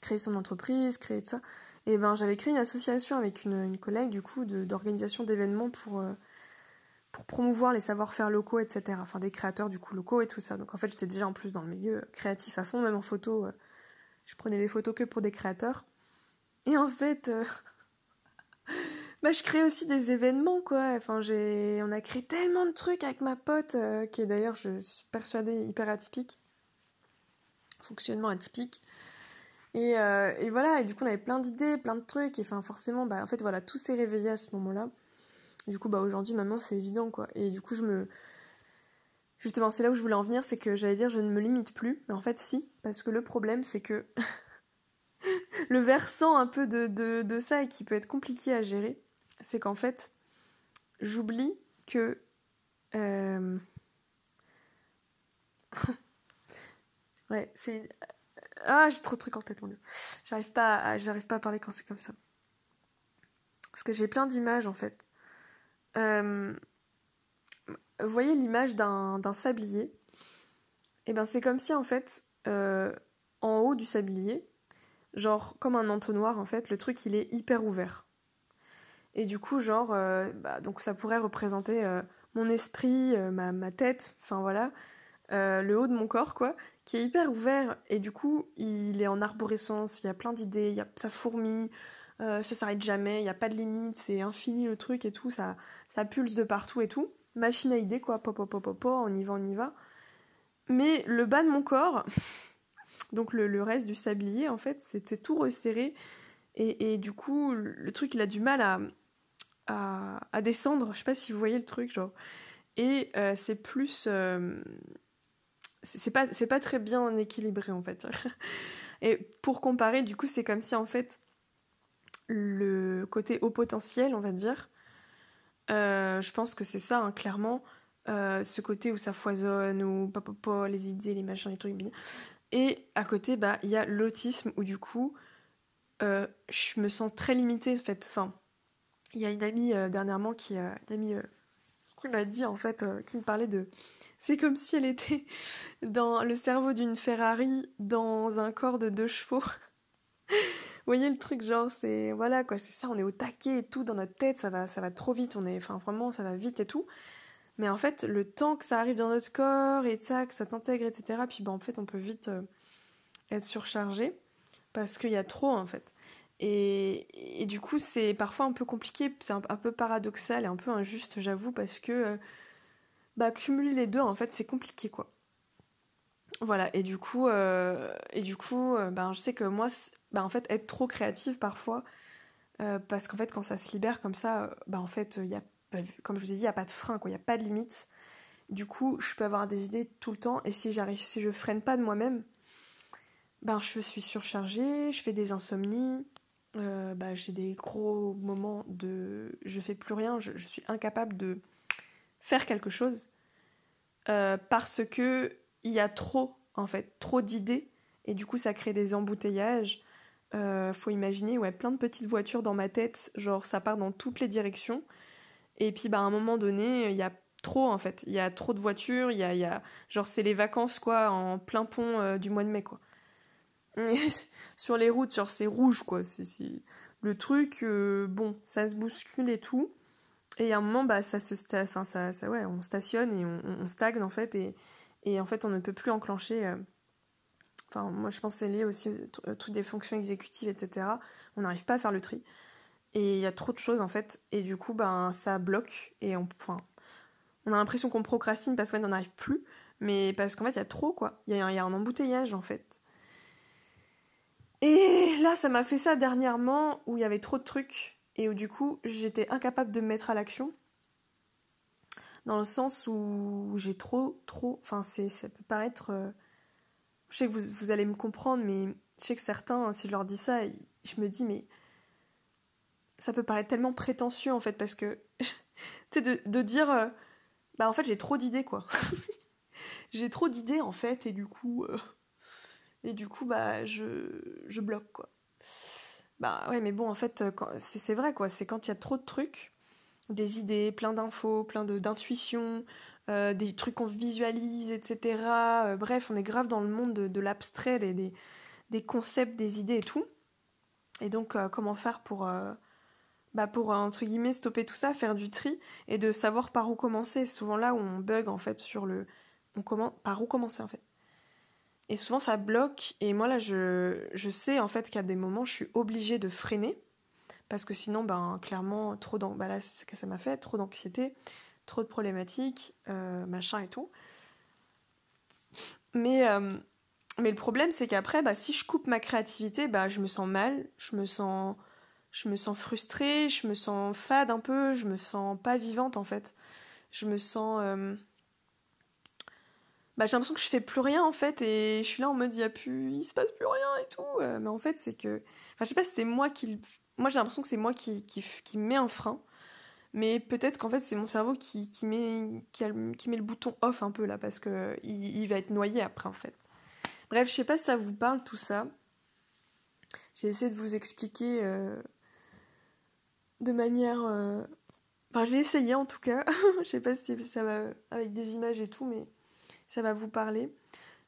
créer son entreprise, créer tout ça. Et ben j'avais créé une association avec une, collègue du coup d'organisation d'événements pour, euh, pour promouvoir les savoir-faire locaux, etc. Enfin des créateurs du coup locaux et tout ça. Donc en fait j'étais déjà en plus dans le milieu créatif à fond, même en photo. Euh, je prenais des photos que pour des créateurs. Et en fait, euh, bah, je crée aussi des événements quoi. Enfin j'ai, on a créé tellement de trucs avec ma pote qui est d'ailleurs je suis persuadée hyper atypique, fonctionnement atypique. Euh, et, voilà, et du coup on avait plein d'idées, plein de trucs, et enfin forcément, bah en fait voilà, tout s'est réveillé à ce moment-là. Du coup, bah aujourd'hui, maintenant c'est évident quoi. Et du coup, je me. Justement, c'est là où je voulais en venir, c'est que j'allais dire je ne me limite plus, mais en fait si, parce que le problème c'est que le versant un peu de, de, ça et qui peut être compliqué à gérer, c'est qu'en fait, j'oublie que. Euh, ouais, c'est ah, j'ai trop de trucs en tête, mon dieu. J'arrive pas, à, j'arrive pas à parler quand c'est comme ça. Parce que j'ai plein d'images en fait. Euh, vous voyez l'image d'un, sablier Et eh ben c'est comme si en fait, euh, en haut du sablier, genre comme un entonnoir en fait, le truc il est hyper ouvert. Et du coup, genre, euh, bah, donc ça pourrait représenter mon esprit, ma, ma, tête, enfin voilà, le haut de mon corps quoi qui est hyper ouvert et du coup il est en arborescence, il y a plein d'idées, il y a, ça fourmille, euh, ça s'arrête jamais, il n'y a pas de limite, c'est infini le truc et tout, ça, ça pulse de partout et tout. Machine à idées quoi, pop pop on y va, on y va. Mais le bas de mon corps, donc le, reste du sablier en fait, c'était tout resserré et, du coup le truc il a du mal à, descendre, je sais pas si vous voyez le truc genre. Et euh, c'est plus... Euh, c'est pas c'est pas très bien équilibré en fait. Et pour comparer, du coup, c'est comme si en fait le côté haut potentiel, on va dire, euh, je pense que c'est ça, hein, clairement, euh, ce côté où ça foisonne, papa, les idées, les machins, les trucs. Et à côté, bah, il y a l'autisme où du coup, euh, je me sens très limitée, en fait. Enfin, il y a une amie dernièrement qui, une amie qui m'a dit en fait, qui me parlait de c'est comme si elle était dans le cerveau d'une Ferrari dans un corps de deux chevaux. Voyez le truc, genre, c'est. Voilà, quoi, c'est ça, on est au taquet et tout dans notre tête, ça va, ça va trop vite, on est. Enfin, vraiment, ça va vite et tout. Mais en fait, le temps que ça arrive dans notre corps et ça, que ça t'intègre, etc., puis ben, en fait, on peut vite euh, être surchargé parce qu'il y a trop, en fait. Et, et du coup, c'est parfois un peu compliqué, c'est un, peu paradoxal et un peu injuste, j'avoue, parce que. Euh, bah, cumuler les deux, en fait, c'est compliqué, quoi. Voilà, et du coup, euh, et du coup euh, ben, je sais que moi, bah, en fait, être trop créative parfois, euh, parce qu'en fait, quand ça se libère comme ça, bah, en fait, y a, bah, comme je vous ai dit, il n'y a pas de frein, il n'y a pas de limite. Du coup, je peux avoir des idées tout le temps, et si j'arrive, si je freine pas de moi-même, ben, je suis surchargée, je fais des insomnies, bah, j'ai des gros moments de je fais plus rien, je suis incapable de faire quelque chose parce que il y a trop en fait trop d'idées. Et du coup ça crée des embouteillages. Euh, faut imaginer ouais plein de petites voitures dans ma tête genre ça part dans toutes les directions. Et puis bah à un moment donné il y a trop en fait. Il y a trop de voitures il y a, genre c'est les vacances quoi en plein pont euh, du mois de mai quoi. Sur les routes sur c'est rouge quoi. C'est le truc bon ça se bouscule et tout. Et à un moment, bah, ça se enfin, ça, ouais, on stationne et on, stagne en fait, et, et, en fait, on ne peut plus enclencher. Euh, enfin, moi, je pense que c'est lié aussi à toutes des fonctions exécutives, etc. On n'arrive pas à faire le tri. Et il y a trop de choses en fait, et du coup, ben, ça bloque, et on, enfin, on a l'impression qu'on procrastine parce qu'on n'en arrive plus, mais parce qu'en fait, il y a trop quoi. Il y, y, a un embouteillage en fait. Et là, ça m'a fait ça dernièrement où il y avait trop de trucs et où du coup j'étais incapable de me mettre à l'action dans le sens où j'ai trop trop enfin ça peut paraître euh, Je sais que vous, allez me comprendre, mais je sais que certains, si je leur dis ça, je me dis, mais ça peut paraître tellement prétentieux en fait, parce que, tu sais, de, de, dire, euh, bah en fait, j'ai trop d'idées quoi. j'ai trop d'idées en fait, et du coup, euh, et du coup, bah, je, je bloque quoi. Bah ouais, mais bon, en fait, c'est vrai quoi, c'est quand il y a trop de trucs, des idées, plein d'infos, plein d'intuitions, euh, des trucs qu'on visualise, etc. Euh, bref, on est grave dans le monde de, l'abstrait, des, des, concepts, des idées et tout. Et donc, euh, comment faire pour, bah pour, entre guillemets, stopper tout ça, faire du tri et de savoir par où commencer? C'est souvent là où on bug, en fait, sur le... On commence, par où commencer, en fait. Et souvent, ça bloque. Et moi, là, je, je sais, en fait, qu'à des moments, je suis obligée de freiner. Parce que sinon, ben, clairement, trop d'anxiété. Bah là, c'est ce que ça m'a fait, trop d'anxiété trop de problématiques, euh, machin et tout. Mais, euh, mais le problème, c'est qu'après, bah, si je coupe ma créativité, bah, je me sens mal, je me sens, je me sens frustrée, je me sens fade un peu, je me sens pas vivante en fait. Je me sens. Euh, bah, j'ai l'impression que je fais plus rien en fait, et je suis là en mode il, y a plus... il se passe plus rien et tout. mais en fait, c'est que. Enfin, je sais pas si c'est moi qui. Moi, j'ai l'impression que c'est moi qui, qui, qui met un frein. Mais peut-être qu'en fait, c'est mon cerveau qui, qui, met, qui, met le bouton off un peu là, parce qu'il il va être noyé après en fait. Bref, je sais pas si ça vous parle tout ça. J'ai essayé de vous expliquer euh, de manière. Euh, enfin, j'ai essayé en tout cas. je sais pas si ça va avec des images et tout, mais ça va vous parler.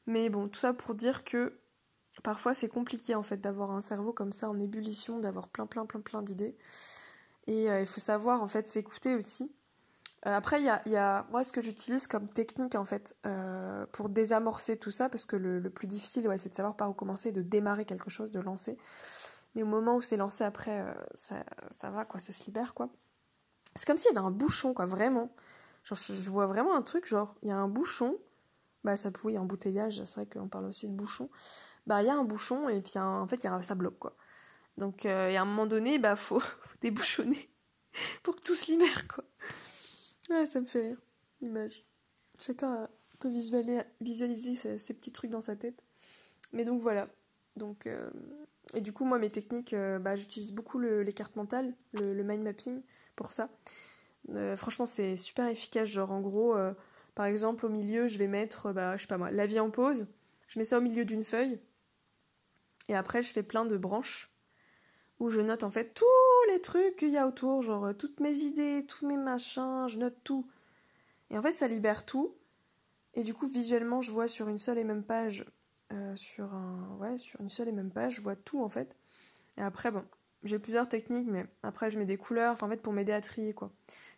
Mais bon, tout ça pour dire que parfois c'est compliqué en fait d'avoir un cerveau comme ça en ébullition, d'avoir plein plein plein plein d'idées. Et euh, il faut savoir en fait s'écouter aussi. Euh, après, il y a, moi ce que j'utilise comme technique en fait euh, pour désamorcer tout ça, parce que le, plus difficile, ouais, c'est de savoir par où commencer, de démarrer quelque chose, de lancer. Mais au moment où c'est lancé après, ça, ça, va quoi, ça se libère quoi. C'est comme s'il y avait un bouchon quoi, vraiment. Genre, je, vois vraiment un truc, genre, il y a un bouchon, bah ça oui, embouteillage, c'est vrai qu'on parle aussi de bouchon. Bah il y a un bouchon et puis en fait, y a, ça bloque quoi. Donc, euh, à un moment donné, bah, faut, débouchonner pour que tout se libère, quoi. Ah, ça me fait rire, l'image. Chacun peut visualiser, visualiser ces, petits trucs dans sa tête. Mais donc, voilà. Donc, euh, et du coup, moi, mes techniques, euh, bah, j'utilise beaucoup les cartes mentales, le, mind mapping pour ça. franchement, c'est super efficace. Genre, en gros, par exemple, au milieu, je vais mettre, bah, je sais pas moi, la vie en pause. Je mets ça au milieu d'une feuille. Et après, je fais plein de branches où je note en fait tous les trucs qu'il y a autour, genre euh, toutes mes idées, tous mes machins, je note tout. Et en fait, ça libère tout. Et du coup, visuellement, je vois sur une seule et même page, euh, sur, un, ouais, sur une seule et même page, je vois tout en fait. Et après, bon, j'ai plusieurs techniques, mais après, je mets des couleurs, en fait, pour m'aider à trier, quoi.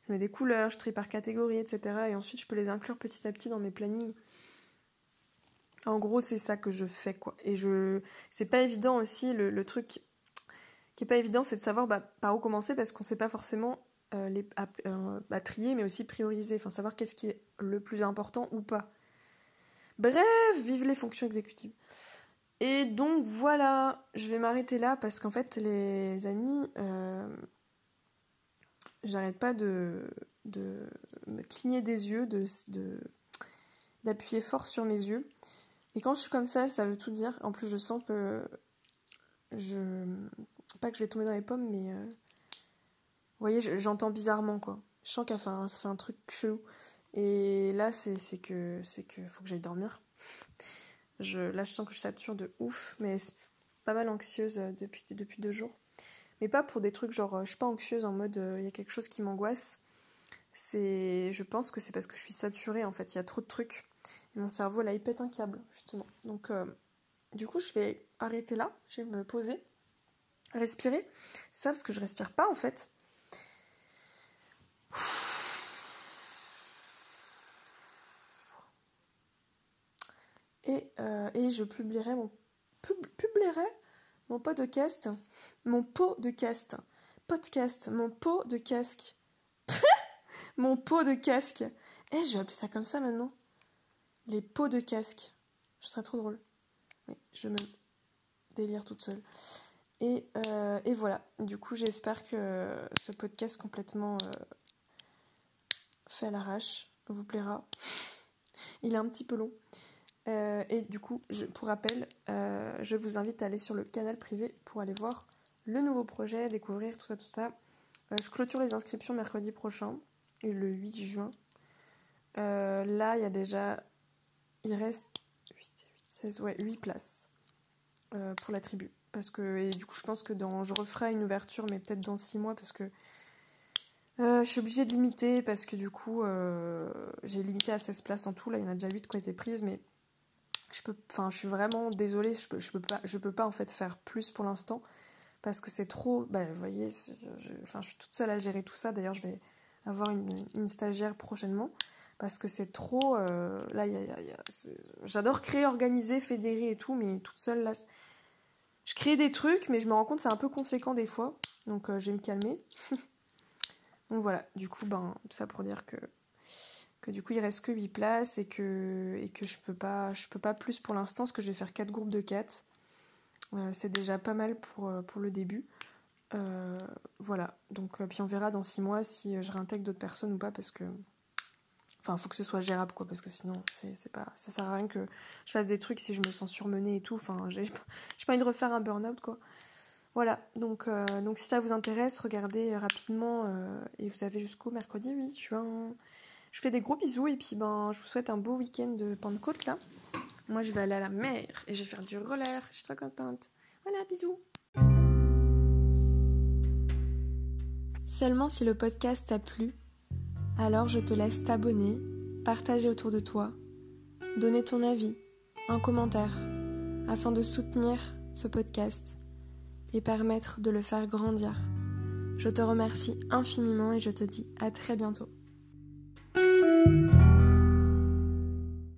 Je mets des couleurs, je trie par catégorie, etc. Et ensuite, je peux les inclure petit à petit dans mes plannings. En gros, c'est ça que je fais, quoi. Et je. C'est pas évident aussi, le, truc qui est pas évident, c'est de savoir bah, par où commencer parce qu'on sait pas forcément euh, les, euh, bah, trier, mais aussi prioriser, enfin savoir qu'est-ce qui est le plus important ou pas. Bref, vive les fonctions exécutives. Et donc voilà, je vais m'arrêter là parce qu'en fait, les amis, euh, j'arrête pas de, me cligner des yeux, d'appuyer fort sur mes yeux. Et quand je suis comme ça, ça veut tout dire. En plus, je sens que je pas que je vais tomber dans les pommes, mais. Euh, vous voyez, j'entends bizarrement, quoi. Je sens que ça fait un truc chelou. Et là, c'est que c'est que faut que j'aille dormir. Je, là, je sens que je sature de ouf, mais pas mal anxieuse euh, depuis, depuis deux jours. Mais pas pour des trucs genre, euh, je suis pas anxieuse en mode il y a quelque chose qui m'angoisse. C'est, je pense que c'est parce que je suis saturée en fait. Il y a trop de trucs. Mon cerveau là, il pète un câble justement. Donc, du coup, je vais arrêter là. Je vais me poser respirer. Ça, parce que je respire pas en fait. Et, euh, et je publierai mon, publierai mon podcast, mon pot de cast, podcast, mon pot de casque, mon pot de casque. Eh, je vais appeler ça comme ça maintenant. Les pots de casque. Ce serait trop drôle. Oui, je me délire toute seule. Euh, et, voilà. Du coup, j'espère que ce podcast complètement euh, fait à l'arrache vous plaira. Il est un petit peu long. Euh, et du coup, pour rappel, je vous invite à aller sur le canal privé pour aller voir le nouveau projet, découvrir tout ça, tout ça. Je clôture les inscriptions mercredi prochain, le 8 juin. là, il y a déjà. Il reste 8, 16, ouais, 8 places pour la tribu. Parce que, et du coup, je pense que dans, je referai une ouverture, mais peut-être dans 6 mois, parce que je suis obligée de limiter, parce que du coup, j'ai limité à 16 places en tout. Là, il y en a déjà 8 qui ont été prises, mais je peux, je suis vraiment désolée, je peux, je peux pas, je peux pas en fait faire plus pour l'instant parce que c'est trop. Bah, vous voyez, je, je suis toute seule à gérer tout ça. D'ailleurs, je vais avoir une stagiaire prochainement parce que c'est trop. Là, j'adore créer, organiser, fédérer et tout, mais toute seule là, je crée des trucs, mais je me rends compte c'est un peu conséquent des fois, donc euh, je vais me calmer. donc voilà, du coup, ben tout ça pour dire que que du coup il reste que 8 places et que, et je peux pas je peux pas plus pour l'instant parce que je vais faire 4 groupes de 4. Euh, c'est déjà pas mal pour, euh, pour le début. Voilà, donc puis on verra dans 6 mois si je réintègre d'autres personnes ou pas parce que enfin faut que ce soit gérable quoi parce que sinon c'est pas ça sert à rien que je fasse des trucs si je me sens surmenée et tout enfin j'ai pas envie de refaire un burn-out quoi voilà donc donc si ça vous intéresse regardez rapidement et vous avez jusqu'au mercredi 8 juin je fais des gros bisous et puis ben, je vous souhaite un beau week-end de Pentecôte là. Moi, je vais aller à la mer et je vais faire du roller. Je suis très contente. Voilà, bisous. Seulement si le podcast t'a plu, alors je te laisse t'abonner, partager autour de toi, donner ton avis, un commentaire, afin de soutenir ce podcast et permettre de le faire grandir. Je te remercie infiniment et je te dis à très bientôt.